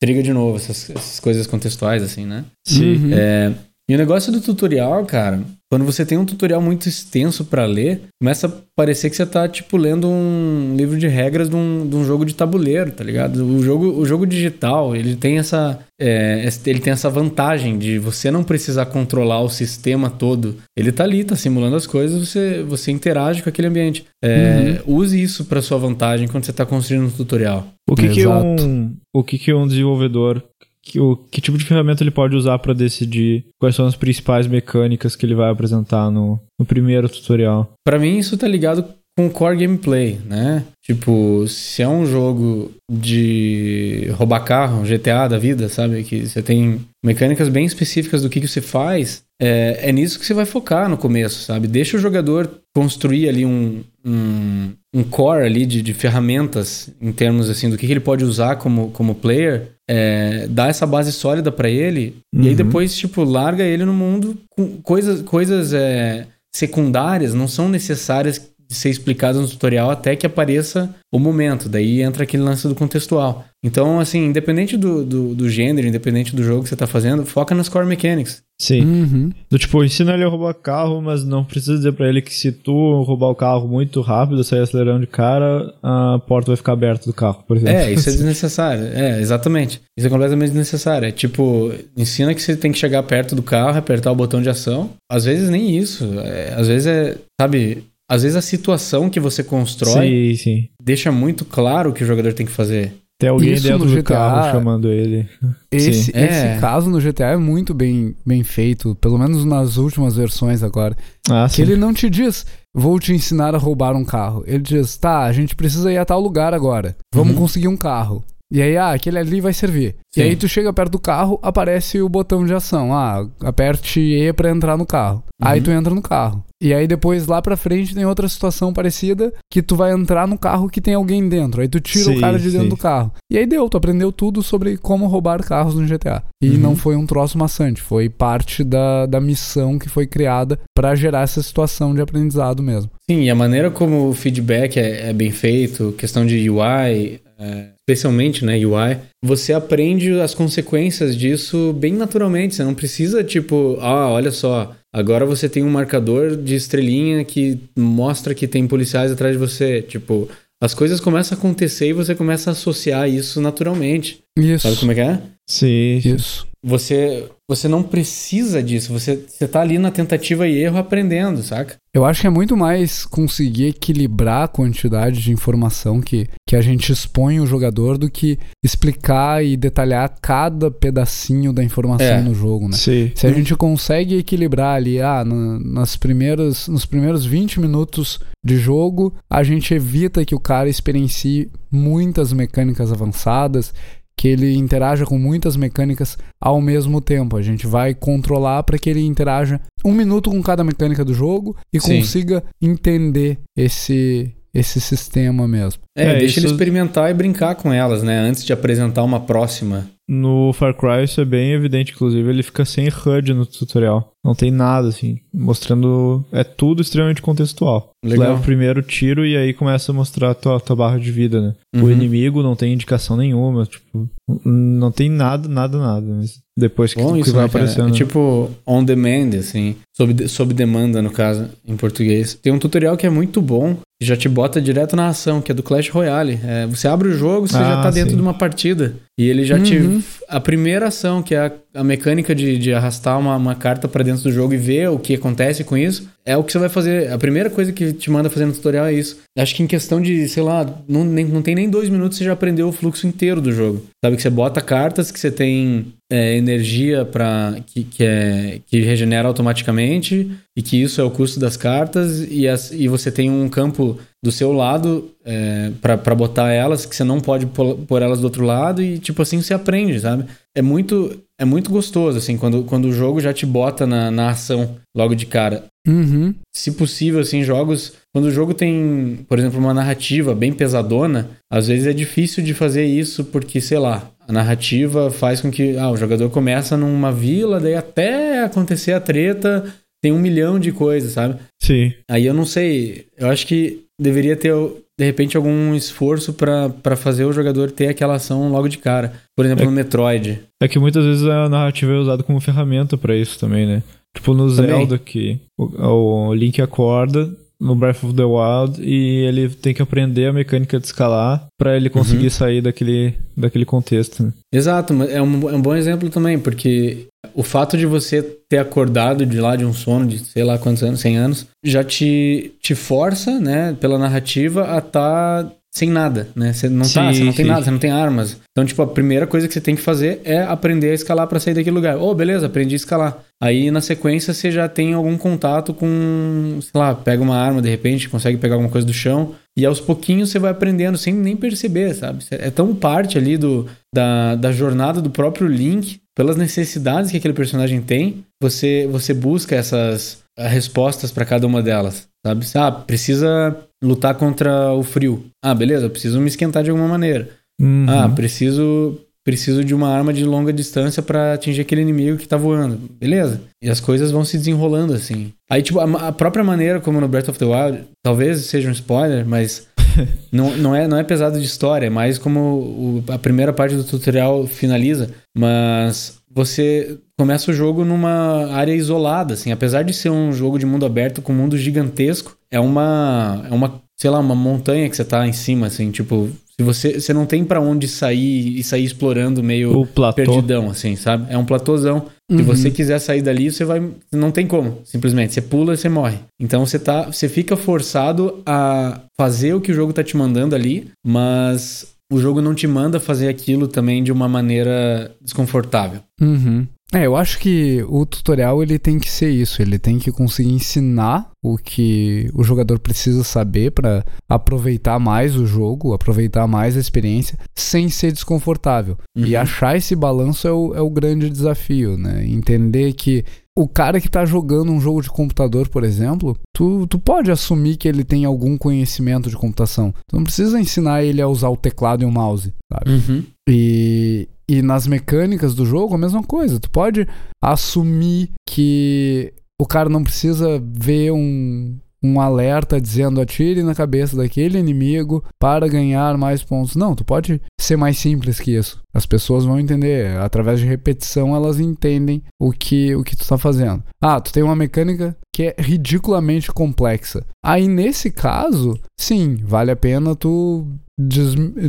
Triga de novo, essas, essas coisas contextuais, assim, né? Sim. Uhum. É, e o negócio do tutorial, cara, quando você tem um tutorial muito extenso para ler, começa a parecer que você tá, tipo, lendo um livro de regras de um, de um jogo de tabuleiro, tá ligado? O jogo, o jogo digital, ele tem essa. É, ele tem essa vantagem de você não precisar controlar o sistema todo. Ele tá ali, tá simulando as coisas, você, você interage com aquele ambiente. É, uhum. Use isso para sua vantagem quando você tá construindo um tutorial. O que, que um, o que, que um desenvolvedor que, o, que tipo de ferramenta ele pode usar para decidir quais são as principais mecânicas que ele vai apresentar no, no primeiro tutorial? Para mim, isso tá ligado com core gameplay, né? Tipo, se é um jogo de roubar carro, GTA da vida, sabe? Que você tem mecânicas bem específicas do que, que você faz, é, é nisso que você vai focar no começo, sabe? Deixa o jogador construir ali um, um, um core ali de, de, ferramentas em termos assim do que, que ele pode usar como, como player, é, dá essa base sólida para ele uhum. e aí uhum. depois tipo larga ele no mundo com coisas coisas é, secundárias não são necessárias ser explicado no tutorial até que apareça o momento. Daí entra aquele lance do contextual. Então, assim, independente do, do, do gênero, independente do jogo que você está fazendo, foca nas core mechanics. Sim. Uhum. Do tipo, ensina ele a roubar carro, mas não precisa dizer para ele que se tu roubar o carro muito rápido, sair acelerando de cara, a porta vai ficar aberta do carro, por exemplo. É, isso é desnecessário. É, exatamente. Isso é completamente desnecessário. É tipo, ensina que você tem que chegar perto do carro, apertar o botão de ação. Às vezes nem isso. É, às vezes é, sabe, às vezes a situação que você constrói sim, sim. deixa muito claro o que o jogador tem que fazer. Tem alguém Isso dentro do GTA, carro chamando ele. Esse, esse é. caso no GTA é muito bem, bem feito, pelo menos nas últimas versões agora. Ah, que sim. ele não te diz, vou te ensinar a roubar um carro. Ele diz, tá, a gente precisa ir a tal lugar agora. Vamos uhum. conseguir um carro. E aí, ah, aquele ali vai servir. Sim. E aí tu chega perto do carro, aparece o botão de ação. Ah, aperte E para entrar no carro. Uhum. Aí tu entra no carro. E aí depois lá pra frente tem outra situação parecida que tu vai entrar no carro que tem alguém dentro. Aí tu tira sim, o cara de dentro sim. do carro. E aí deu, tu aprendeu tudo sobre como roubar carros no GTA. E uhum. não foi um troço maçante, foi parte da, da missão que foi criada para gerar essa situação de aprendizado mesmo. Sim, e a maneira como o feedback é, é bem feito, questão de UI, é, especialmente, né, UI, você aprende as consequências disso bem naturalmente. Você não precisa, tipo, ah, olha só, agora você tem um marcador de estrelinha que mostra que tem policiais atrás de você. Tipo, as coisas começam a acontecer e você começa a associar isso naturalmente. Isso. Sabe como é que é? Sim. Isso. Você, você não precisa disso. Você, você tá ali na tentativa e erro aprendendo, saca? Eu acho que é muito mais conseguir equilibrar a quantidade de informação que, que a gente expõe o jogador do que explicar e detalhar cada pedacinho da informação é. no jogo, né? Sim. Se a gente consegue equilibrar ali, ah, no, nas primeiras, nos primeiros 20 minutos de jogo, a gente evita que o cara experiencie muitas mecânicas avançadas que ele interaja com muitas mecânicas ao mesmo tempo. A gente vai controlar para que ele interaja um minuto com cada mecânica do jogo e Sim. consiga entender esse esse sistema mesmo. É, é deixa isso... ele experimentar e brincar com elas, né? Antes de apresentar uma próxima. No Far Cry isso é bem evidente, inclusive ele fica sem HUD no tutorial. Não tem nada, assim, mostrando. É tudo extremamente contextual. Legal. Leva o primeiro tiro e aí começa a mostrar a tua, tua barra de vida, né? Uhum. O inimigo não tem indicação nenhuma, tipo, não tem nada, nada, nada. Mas depois que, Bom, que vai né, aparecendo. É tipo on demand, assim, sob, sob demanda, no caso, em português. Tem um tutorial que é muito bom, já te bota direto na ação, que é do Clash Royale. É, você abre o jogo, você ah, já tá dentro sim. de uma partida. E ele já uhum. te. A primeira ação, que é a, a mecânica de, de arrastar uma, uma carta para dentro do jogo e ver o que acontece com isso, é o que você vai fazer. A primeira coisa que te manda fazer no tutorial é isso. Acho que em questão de, sei lá, não, nem, não tem nem dois minutos você já aprendeu o fluxo inteiro do jogo. Sabe que você bota cartas, que você tem é, energia para que, que, é, que regenera automaticamente e que isso é o custo das cartas e, as, e você tem um campo do seu lado é, para botar elas que você não pode pôr elas do outro lado e tipo assim você aprende, sabe? É muito é muito gostoso assim quando, quando o jogo já te bota na, na ação logo de cara. Uhum. Se possível, assim, jogos. Quando o jogo tem, por exemplo, uma narrativa bem pesadona, às vezes é difícil de fazer isso porque, sei lá, a narrativa faz com que ah, o jogador começa numa vila, daí até acontecer a treta, tem um milhão de coisas, sabe? Sim. Aí eu não sei. Eu acho que deveria ter, de repente, algum esforço para fazer o jogador ter aquela ação logo de cara. Por exemplo, é, no Metroid. É que muitas vezes a narrativa é usada como ferramenta para isso também, né? Tipo no Zelda que o, o Link acorda no Breath of the Wild e ele tem que aprender a mecânica de escalar para ele conseguir uhum. sair daquele, daquele contexto. Né? Exato, é um, é um bom exemplo também, porque o fato de você ter acordado de lá de um sono de sei lá quantos anos, 100 anos, já te, te força, né, pela narrativa a estar tá sem nada, né? Você não sim, tá, você não tem nada, você não tem armas. Então, tipo, a primeira coisa que você tem que fazer é aprender a escalar para sair daquele lugar. Oh, beleza, aprendi a escalar. Aí na sequência você já tem algum contato com, sei lá, pega uma arma de repente, consegue pegar alguma coisa do chão. E aos pouquinhos você vai aprendendo sem nem perceber, sabe? É tão parte ali do, da, da jornada do próprio Link, pelas necessidades que aquele personagem tem, você, você busca essas respostas para cada uma delas, sabe? Ah, precisa lutar contra o frio. Ah, beleza, preciso me esquentar de alguma maneira. Uhum. Ah, preciso preciso de uma arma de longa distância para atingir aquele inimigo que tá voando. Beleza? E as coisas vão se desenrolando assim. Aí, tipo, a, a própria maneira como no Breath of the Wild, talvez seja um spoiler, mas não, não, é, não é pesado de história, é mais como o, a primeira parte do tutorial finaliza. Mas você começa o jogo numa área isolada, assim, apesar de ser um jogo de mundo aberto com mundo gigantesco, é uma é uma, sei lá, uma montanha que você tá em cima, assim, tipo, se você você não tem para onde sair e sair explorando meio perdidão, assim, sabe? É um platôzão. Uhum. Se você quiser sair dali, você vai não tem como, simplesmente, você pula e você morre. Então você tá, você fica forçado a fazer o que o jogo tá te mandando ali, mas o jogo não te manda fazer aquilo também de uma maneira desconfortável. Uhum. É, eu acho que o tutorial ele tem que ser isso, ele tem que conseguir ensinar o que o jogador precisa saber para aproveitar mais o jogo, aproveitar mais a experiência, sem ser desconfortável. Uhum. E achar esse balanço é o, é o grande desafio, né? Entender que o cara que tá jogando um jogo de computador, por exemplo, tu, tu pode assumir que ele tem algum conhecimento de computação. Tu não precisa ensinar ele a usar o teclado e o mouse, sabe? Uhum. E, e nas mecânicas do jogo, a mesma coisa. Tu pode assumir que o cara não precisa ver um, um alerta dizendo atire na cabeça daquele inimigo para ganhar mais pontos. Não, tu pode ser mais simples que isso. As pessoas vão entender, através de repetição elas entendem o que o que tu está fazendo. Ah, tu tem uma mecânica que é ridiculamente complexa. Aí nesse caso, sim, vale a pena tu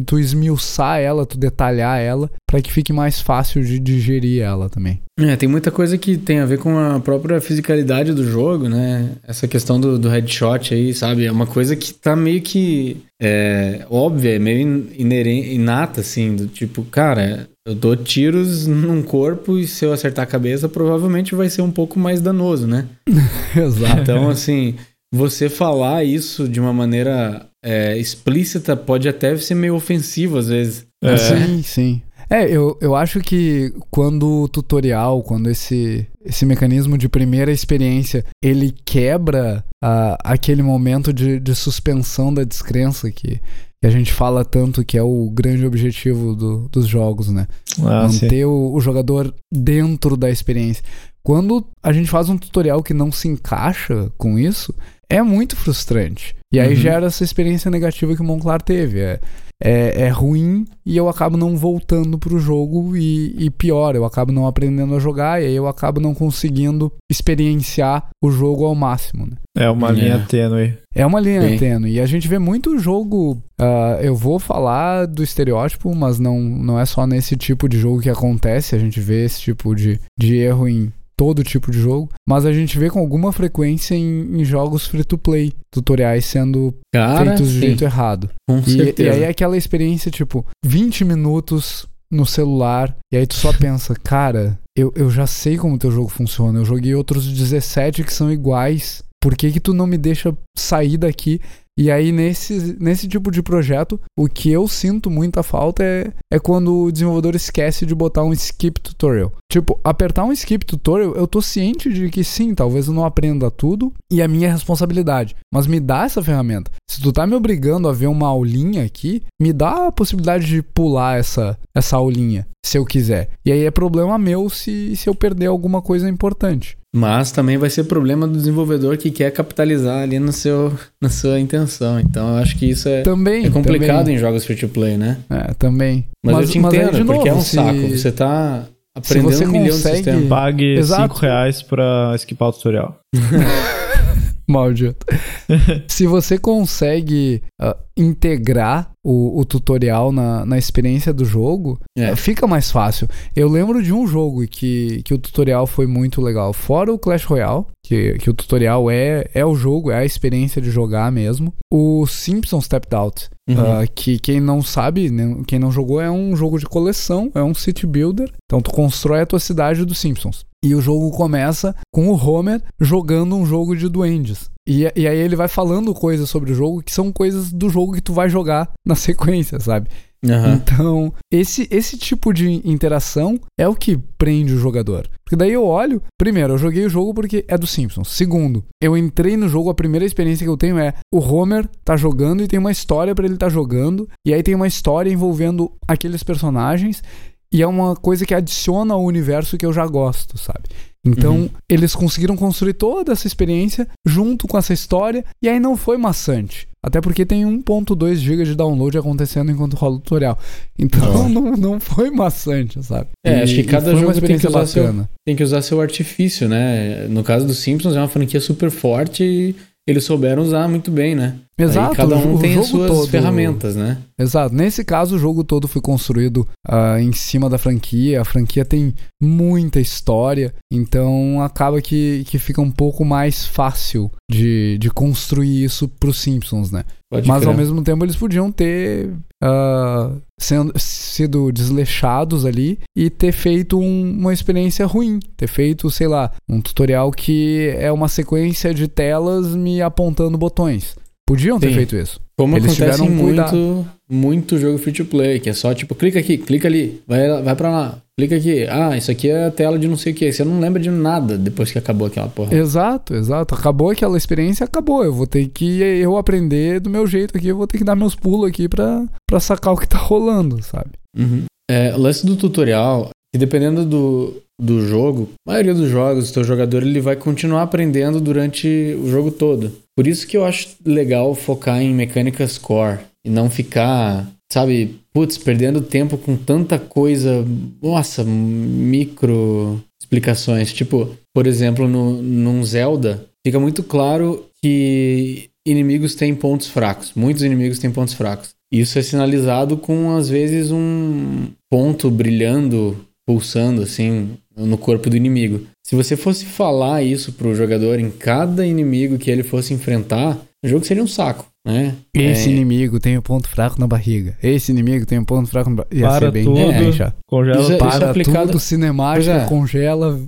tu esmiuçar ela, tu detalhar ela, para que fique mais fácil de digerir ela também. É, tem muita coisa que tem a ver com a própria fisicalidade do jogo, né? Essa questão do, do headshot aí, sabe? É uma coisa que tá meio que é, óbvia, é meio inerente, inata, assim, do tipo, cara, eu dou tiros num corpo e se eu acertar a cabeça, provavelmente vai ser um pouco mais danoso, né? Exato. Então, assim, você falar isso de uma maneira é, explícita pode até ser meio ofensivo às vezes. É. Sim, sim. É, eu, eu acho que quando o tutorial, quando esse, esse mecanismo de primeira experiência, ele quebra uh, aquele momento de, de suspensão da descrença que, que a gente fala tanto que é o grande objetivo do, dos jogos, né? Ah, Manter o, o, jogador dentro da experiência. Quando a gente faz um tutorial que não se encaixa com isso, é muito frustrante. E aí uhum. gera essa experiência negativa que o Monclar teve. É, é, é, ruim e eu acabo não voltando pro jogo e, e, pior, eu acabo não aprendendo a jogar e aí eu acabo não conseguindo experienciar o jogo ao máximo. Né? É uma é. linha tênue. É uma linha Sim. tênue. E a gente vê muito jogo. Uh, eu vou falar do estereótipo, mas não, não é só nesse tipo de jogo que acontece. A gente vê esse tipo de, de erro em todo tipo de jogo, mas a gente vê com alguma frequência em, em jogos free to play, tutoriais sendo Cara, feitos do jeito errado. Com e, certeza. e aí é aquela experiência, tipo, 20 minutos no celular, e aí tu só pensa, cara, eu, eu já sei como teu jogo funciona, eu joguei outros 17 que são iguais, por que que tu não me deixa sair daqui e aí, nesse, nesse tipo de projeto, o que eu sinto muita falta é, é quando o desenvolvedor esquece de botar um skip tutorial. Tipo, apertar um skip tutorial, eu tô ciente de que sim, talvez eu não aprenda tudo e é minha responsabilidade. Mas me dá essa ferramenta. Se tu tá me obrigando a ver uma aulinha aqui, me dá a possibilidade de pular essa, essa aulinha, se eu quiser. E aí é problema meu se, se eu perder alguma coisa importante. Mas também vai ser problema do desenvolvedor que quer capitalizar ali no seu, na sua intenção. Então eu acho que isso é, também, é complicado também. em jogos free to play, né? É, também. Mas, mas eu te entendo, mas aí, porque novo, é um se... saco. Você tá. aprendendo você um milhão de consegue- sistemas. Pague Exato. 5 reais pra esquipar o tutorial. Maldito. Se você consegue ah, integrar o, o tutorial na, na experiência do jogo, É. fica mais fácil. Eu lembro de um jogo que, que o tutorial foi muito legal. Fora o Clash Royale, que, que o tutorial é, é o jogo, é a experiência de jogar mesmo. O Simpsons Stepped Out. Uhum. ah, que quem não sabe, né, quem não jogou, é um jogo de coleção, é um city builder. Então tu constrói a tua cidade dos Simpsons. E o jogo começa com o Homer jogando um jogo de duendes. E, e aí ele vai falando coisas sobre o jogo que são coisas do jogo que tu vai jogar na sequência, sabe? Aham. Então, esse, esse tipo de interação é o que prende o jogador. Porque daí eu olho, primeiro, eu joguei o jogo porque é do Simpsons. Segundo, eu entrei no jogo, a primeira experiência que eu tenho é o Homer tá jogando e tem uma história pra ele tá jogando, e aí tem uma história envolvendo aqueles personagens, e é uma coisa que adiciona ao universo que eu já gosto, sabe? Então, Uhum. eles conseguiram construir toda essa experiência junto com essa história, e aí não foi maçante. Até porque tem 1.2 GB de download acontecendo enquanto rola o tutorial. Então Ah. não, não foi maçante, sabe? É, E- acho que cada jogo tem que usar seu-. Tem que usar seu artifício, né? No caso dos Simpsons, é uma franquia super forte e eles souberam usar muito bem, né? Exato, Aí cada um o tem as suas todo- ferramentas, né? Exato. Nesse caso, o jogo todo foi construído ah, em cima da franquia. A franquia tem muita história, então acaba que, que fica um pouco mais fácil de, de construir isso pros Simpsons, né? Pode Mas crer. ao mesmo tempo eles podiam ter ah, sendo, sido desleixados ali e ter feito um- uma experiência ruim. Ter feito, sei lá, um tutorial que é uma sequência de telas me apontando botões. Podiam ter Sim. feito isso. Como Eles acontece tiveram cuidado. muito, muito jogo free to play, que é só tipo, clica aqui, clica ali, vai, vai pra lá, clica aqui. Ah, isso aqui é a tela de não sei o que. Você não lembra de nada depois que acabou aquela porra. Exato, exato. Acabou aquela experiência, acabou. Eu vou ter que eu aprender do meu jeito aqui, eu vou ter que dar meus pulos aqui pra, pra sacar o que tá rolando, sabe? Uhum. É, o lance do tutorial, que dependendo do, do jogo, a maioria dos jogos, o teu jogador ele vai continuar aprendendo durante o jogo todo. Por isso que eu acho legal focar em mecânicas core e não ficar, sabe, putz, perdendo tempo com tanta coisa, nossa, micro explicações. Tipo, por exemplo, no, num Zelda, fica muito claro que inimigos têm pontos fracos. Muitos inimigos têm pontos fracos. Isso é sinalizado com, às vezes, um ponto brilhando, pulsando, assim, no corpo do inimigo. Se você fosse falar isso pro jogador em cada inimigo que ele fosse enfrentar, o jogo seria um saco, né? Esse É, inimigo tem um ponto fraco na barriga. Esse inimigo tem um ponto fraco na barriga. Ia Para ser bem tudo. é, já. Congela Isso é- tudo. Para aplicado- tudo, cinemática, Pois é. congela.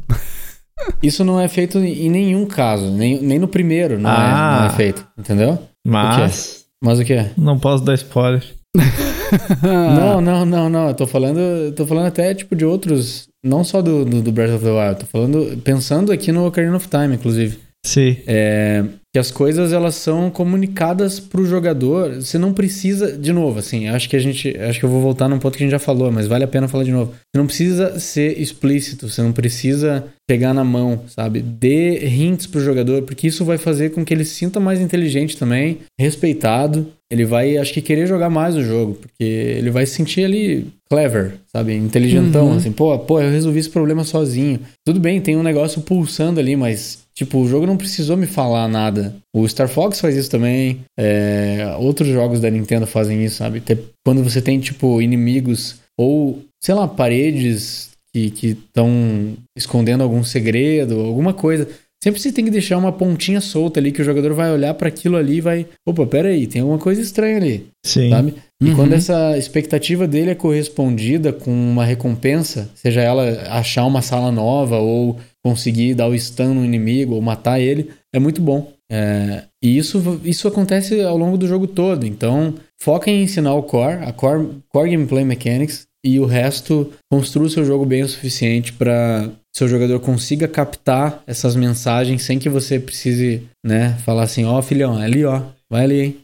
Isso não é feito em nenhum caso, nem, nem no primeiro não, é, Ah. não é feito, entendeu? Mas Mas o que é? não posso dar spoiler. Não, não, não, não. Eu tô falando, eu tô falando até tipo de outros, não só do, do, do Breath of the Wild. Tô falando, pensando aqui no Ocarina of Time, inclusive. Sim. É, que as coisas elas são comunicadas pro jogador. Você não precisa, de novo, assim, acho que a gente, acho que eu vou voltar num ponto que a gente já falou, mas vale a pena falar de novo. Você não precisa ser explícito, você não precisa pegar na mão, sabe? Dê hints pro jogador, porque isso vai fazer com que ele se sinta mais inteligente também, respeitado. Ele vai, acho que querer jogar mais o jogo, porque ele vai se sentir ali clever, sabe? Inteligentão, Uhum. assim, pô, pô, eu resolvi esse problema sozinho. Tudo bem, tem um negócio pulsando ali, mas Tipo, o jogo não precisou me falar nada. O Star Fox faz isso também. é, outros jogos da Nintendo fazem isso, sabe? Ter- Quando você tem, tipo, inimigos ou, sei lá, paredes que estão escondendo algum segredo, alguma coisa. Sempre você tem que deixar uma pontinha solta ali que o jogador vai olhar para aquilo ali e vai. Opa, pera aí, tem alguma coisa estranha ali Sim. sabe? E Uhum. quando essa expectativa dele é correspondida com uma recompensa, seja ela achar uma sala nova ou conseguir dar o stun no inimigo ou matar ele, é muito bom. É, e isso, isso acontece ao longo do jogo todo. Então, foca em ensinar o core, a core, core gameplay mechanics, e o resto construa o seu jogo bem o suficiente para seu jogador consiga captar essas mensagens sem que você precise, né, falar assim, ó, filhão, é ali, ó, vai ali, hein?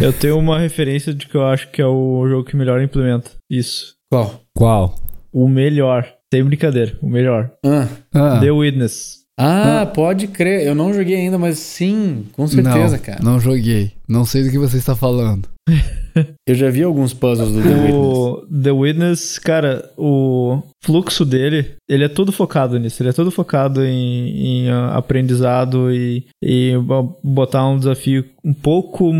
Eu tenho uma referência de que eu acho que é o jogo que melhor implementa isso. Qual? Qual? O melhor. Sem brincadeira, o melhor. Ah, Ah, The Witness. Ah, pode crer. Eu não joguei ainda, mas sim, com certeza, não, cara. Não joguei. Não sei do que você está falando. Eu já vi alguns puzzles do The Witness. O The Witness, cara, o fluxo dele, ele é todo focado nisso. Ele é todo focado em, em ah, aprendizado e, e bo- botar um desafio um pouco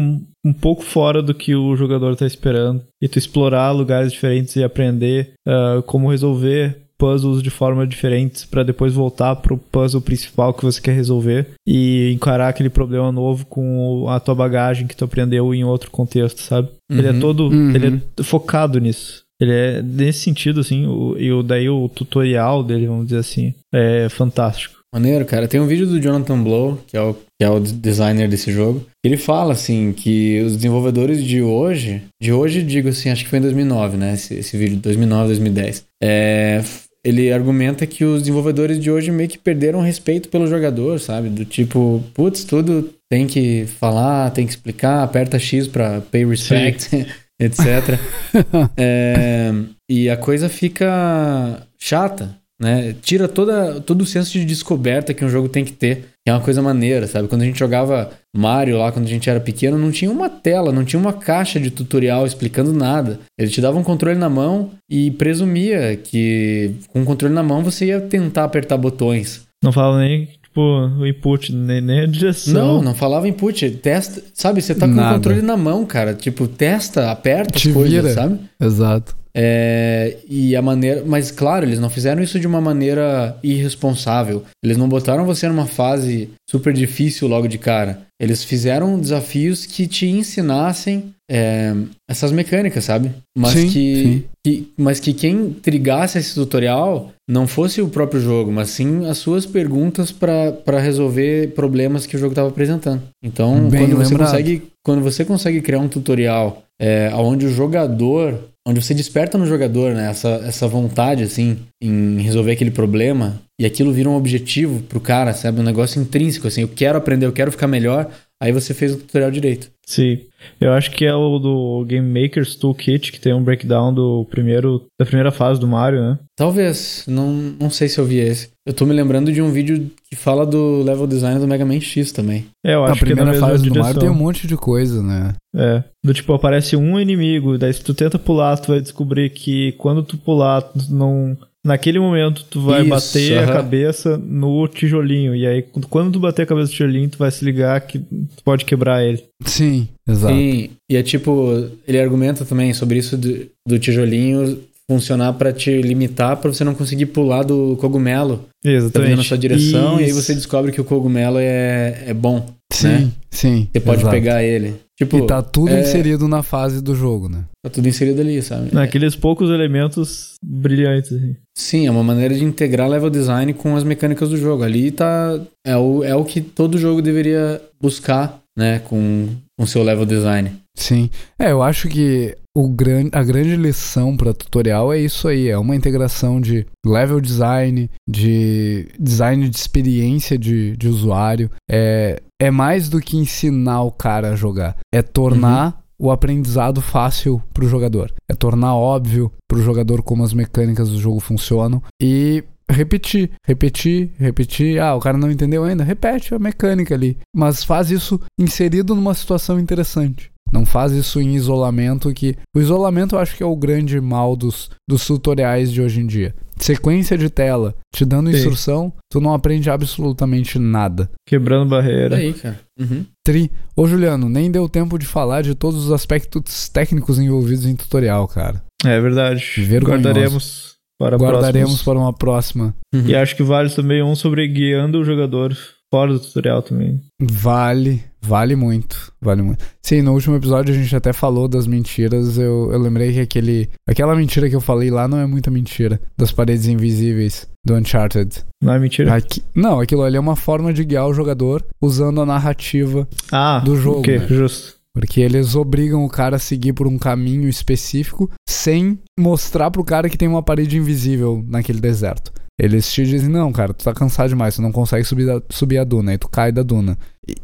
um pouco fora do que o jogador tá esperando. E tu explorar lugares diferentes e aprender ah, como resolver puzzles de forma diferentes para depois voltar pro puzzle principal que você quer resolver e encarar aquele problema novo com a tua bagagem que tu aprendeu em outro contexto, sabe? Ele é Uhum. todo Uhum. ele é focado nisso. Ele é nesse sentido assim, o, e o daí o tutorial dele, vamos dizer assim, é fantástico. Maneiro, cara. Tem um vídeo do Jonathan Blow, que é o, que é o designer desse jogo. Ele fala, assim, que os desenvolvedores de hoje... De hoje, digo assim, acho que foi em 2009, né? Esse, esse vídeo, 2009, 2010. É, ele argumenta que os desenvolvedores de hoje meio que perderam respeito pelo jogador, sabe? Do tipo, putz, tudo tem que falar, tem que explicar, aperta X pra pay respect, etc. É, e a coisa fica chata, né? Tira toda, todo o senso de descoberta que um jogo tem que ter, que é uma coisa maneira, sabe? Quando a gente jogava Mario lá, quando a gente era pequeno, não tinha uma tela, não tinha uma caixa de tutorial explicando nada. Ele te dava um controle na mão e presumia que com o controle na mão você ia tentar apertar botões. Não fala nem tipo o input, nem, nem a direção. Não, não falava input, testa, sabe? Você tá com Nada. o controle na mão, cara. Tipo, testa, aperta Te as coisas, vira. sabe? Exato. É, e a maneira. Mas claro, eles não fizeram isso de uma maneira irresponsável. Eles não botaram você numa fase super difícil logo de cara. Eles fizeram desafios que te ensinassem é, essas mecânicas, sabe? Mas Sim, que, sim. que- Mas que quem trigasse esse tutorial não fosse o próprio jogo, mas sim as suas perguntas para resolver problemas que o jogo estava apresentando. Então, Bem quando você lembrado. consegue quando você consegue criar um tutorial é, onde o jogador, onde você desperta no jogador né, essa, essa vontade assim em resolver aquele problema e aquilo vira um objetivo pro cara, sabe, um negócio intrínseco assim, eu quero aprender, eu quero ficar melhor, aí você fez o tutorial direito. Sim. Eu acho que é o do Game Maker's Toolkit, que tem um breakdown do primeiro, da primeira fase do Mario, né? Talvez, não, não sei se eu vi esse. Eu tô me lembrando de um vídeo que fala do level design do Mega Man X também. É, eu A acho que é na primeira fase do. Mario tem um monte de coisa, né? É. Do tipo, aparece um inimigo, daí se tu tenta pular, tu vai descobrir que quando tu pular, tu não. Naquele momento, tu vai Isso, bater a aham. cabeça no tijolinho. E aí, quando tu bater a cabeça no tijolinho, tu vai se ligar que tu pode quebrar ele. Sim, exato. Sim, e é tipo, ele argumenta também sobre isso do, do tijolinho funcionar pra te limitar pra você não conseguir pular do cogumelo. Tá vindo Exatamente. na sua direção e aí Isso. você descobre que o cogumelo é, é bom. Sim, né? sim. Você pode exato. pegar ele. Tipo, E tá tudo é- inserido na fase do jogo, né? tá tudo inserido ali, sabe? Naqueles poucos elementos brilhantes. Assim. Sim, é uma maneira de integrar level design com as mecânicas do jogo. Ali tá. É o, é o que todo jogo deveria buscar, né? Com o seu level design. Sim. É, eu acho que o gran... a grande lição para tutorial é isso aí. É uma integração de level design, de design de experiência de, de usuário. É, é mais do que ensinar o cara a jogar. É tornar o aprendizado fácil pro jogador. É tornar óbvio pro jogador como as mecânicas do jogo funcionam. E repetir, repetir, repetir. Ah, o cara não entendeu ainda? Repete a mecânica ali. Mas faz isso inserido numa situação interessante. Não faz isso em isolamento, que o isolamento eu acho que é o grande mal dos, dos tutoriais de hoje em dia. Sequência de tela, te dando Sim. instrução, tu não aprende absolutamente nada. Quebrando barreira. Daí, cara. Uhum. Tri. Ô Juliano, nem deu tempo de falar de todos os aspectos técnicos envolvidos em tutorial, cara. É verdade. Vergonhoso. Guardaremos para Guardaremos próximos. para uma próxima. Uhum. E acho que vale também um sobre guiando o jogador fora do tutorial também. Vale, vale muito, vale muito. Sim, no último episódio a gente até falou das mentiras. Eu, eu lembrei que aquele, aquela mentira que eu falei lá não é muita mentira. Das paredes invisíveis do Uncharted. Não é mentira? Aqui- não, aquilo ali é uma forma de guiar o jogador usando a narrativa. Ah, do jogo, ok, né? justo. Porque eles obrigam o cara a seguir por um caminho específico sem mostrar pro cara que tem uma parede invisível naquele deserto. Eles te dizem, não, cara, tu tá cansado demais, tu não consegue subir, a- subir a duna, aí tu cai da duna.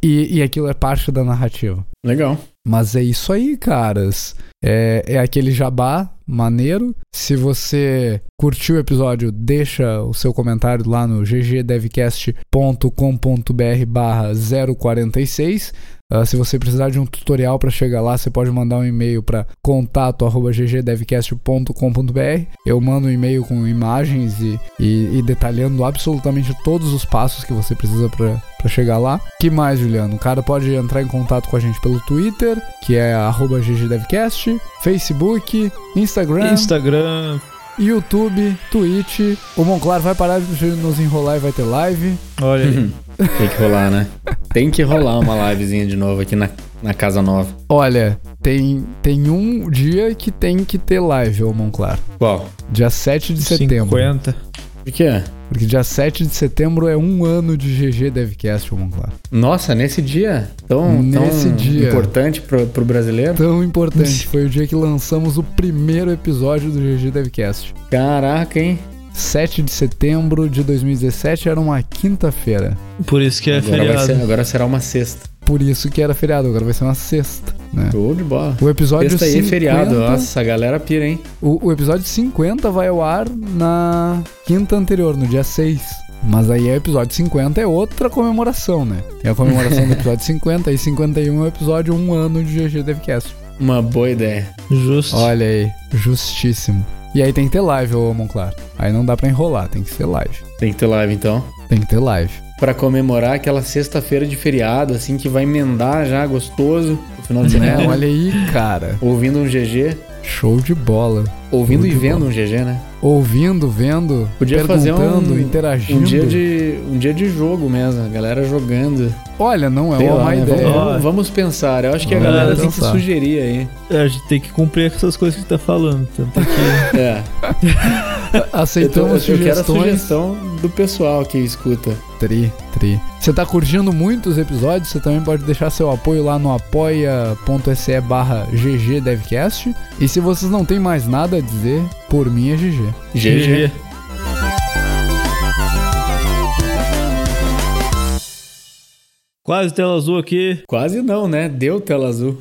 E, e aquilo é parte da narrativa. Legal. Mas é isso aí, caras. É, é aquele jabá maneiro. Se você curtiu o episódio, deixa o seu comentário lá no ggdevcast.com.br barra 046. Uh, se você precisar de um tutorial para chegar lá, você pode mandar um e-mail para contato@ggdevcast.com.br. Eu mando um e-mail com imagens e, e, e, detalhando absolutamente todos os passos que você precisa para chegar lá. Que mais, Juliano? O cara pode entrar em contato com a gente pelo Twitter, que é @ggdevcast, Facebook, Instagram, Instagram, YouTube, Twitch. O Monclar vai parar de nos enrolar e vai ter live. Olha aí. Tem que rolar, né? Tem que rolar uma livezinha de novo aqui na, na casa nova. Olha, tem, tem um dia que tem que ter live, ô Monclar. Qual? Dia 7 de setembro. 50. Por quê? Porque dia 7 de setembro é um ano de GG Devcast, ô Monclar. Nossa, nesse dia? Tão, nesse tão dia. importante pro, pro brasileiro? Tão importante. Foi o dia que lançamos o primeiro episódio do GG Devcast. Caraca, hein? 7 de setembro de 2017 era uma quinta-feira. Por isso que é agora, feriado. ser, agora será uma sexta. Por isso que era feriado, agora vai ser uma sexta, né? Show de bola. O episódio Sexta aí é 50, feriado. Nossa, a galera pira, hein? O, o episódio 50 vai ao ar na quinta anterior, no dia 6. Mas aí o episódio 50 é outra comemoração, né? É a comemoração do episódio 50 e 51 é o episódio um ano de GG Devcast. Uma boa ideia. Justo. Olha aí, justíssimo. E aí tem que ter live, ô Monclar. Aí não dá pra enrolar, tem que ser live. Tem que ter live então. Tem que ter live. Pra comemorar aquela sexta-feira de feriado, assim, que vai emendar já gostoso no final de Né? semana. Olha aí, cara. Ouvindo um GG. Show de bola. Ouvindo Show e vendo bola. um GG, né? Ouvindo, vendo, Podia fazer perguntando, um, interagindo. um dia de um dia de jogo mesmo, a galera jogando. Olha, não é Sei uma lá, má né? ideia. Vamos, vamos- pensar. Eu acho que a Vamos galera tem que pensar. sugerir aí. A gente tem que cumprir com essas coisas que tá falando. Tanto que É. Eu, tô- Aceitamos eu quero a sugestões. sugestão do pessoal que escuta. Tri, tri. Você tá curtindo muitos episódios, você também pode deixar seu apoio lá no apoia.se barra ggdevcast. E se vocês não têm mais nada a dizer, por mim é GG. GG. Quase tela azul aqui. Quase não, né? Deu tela azul.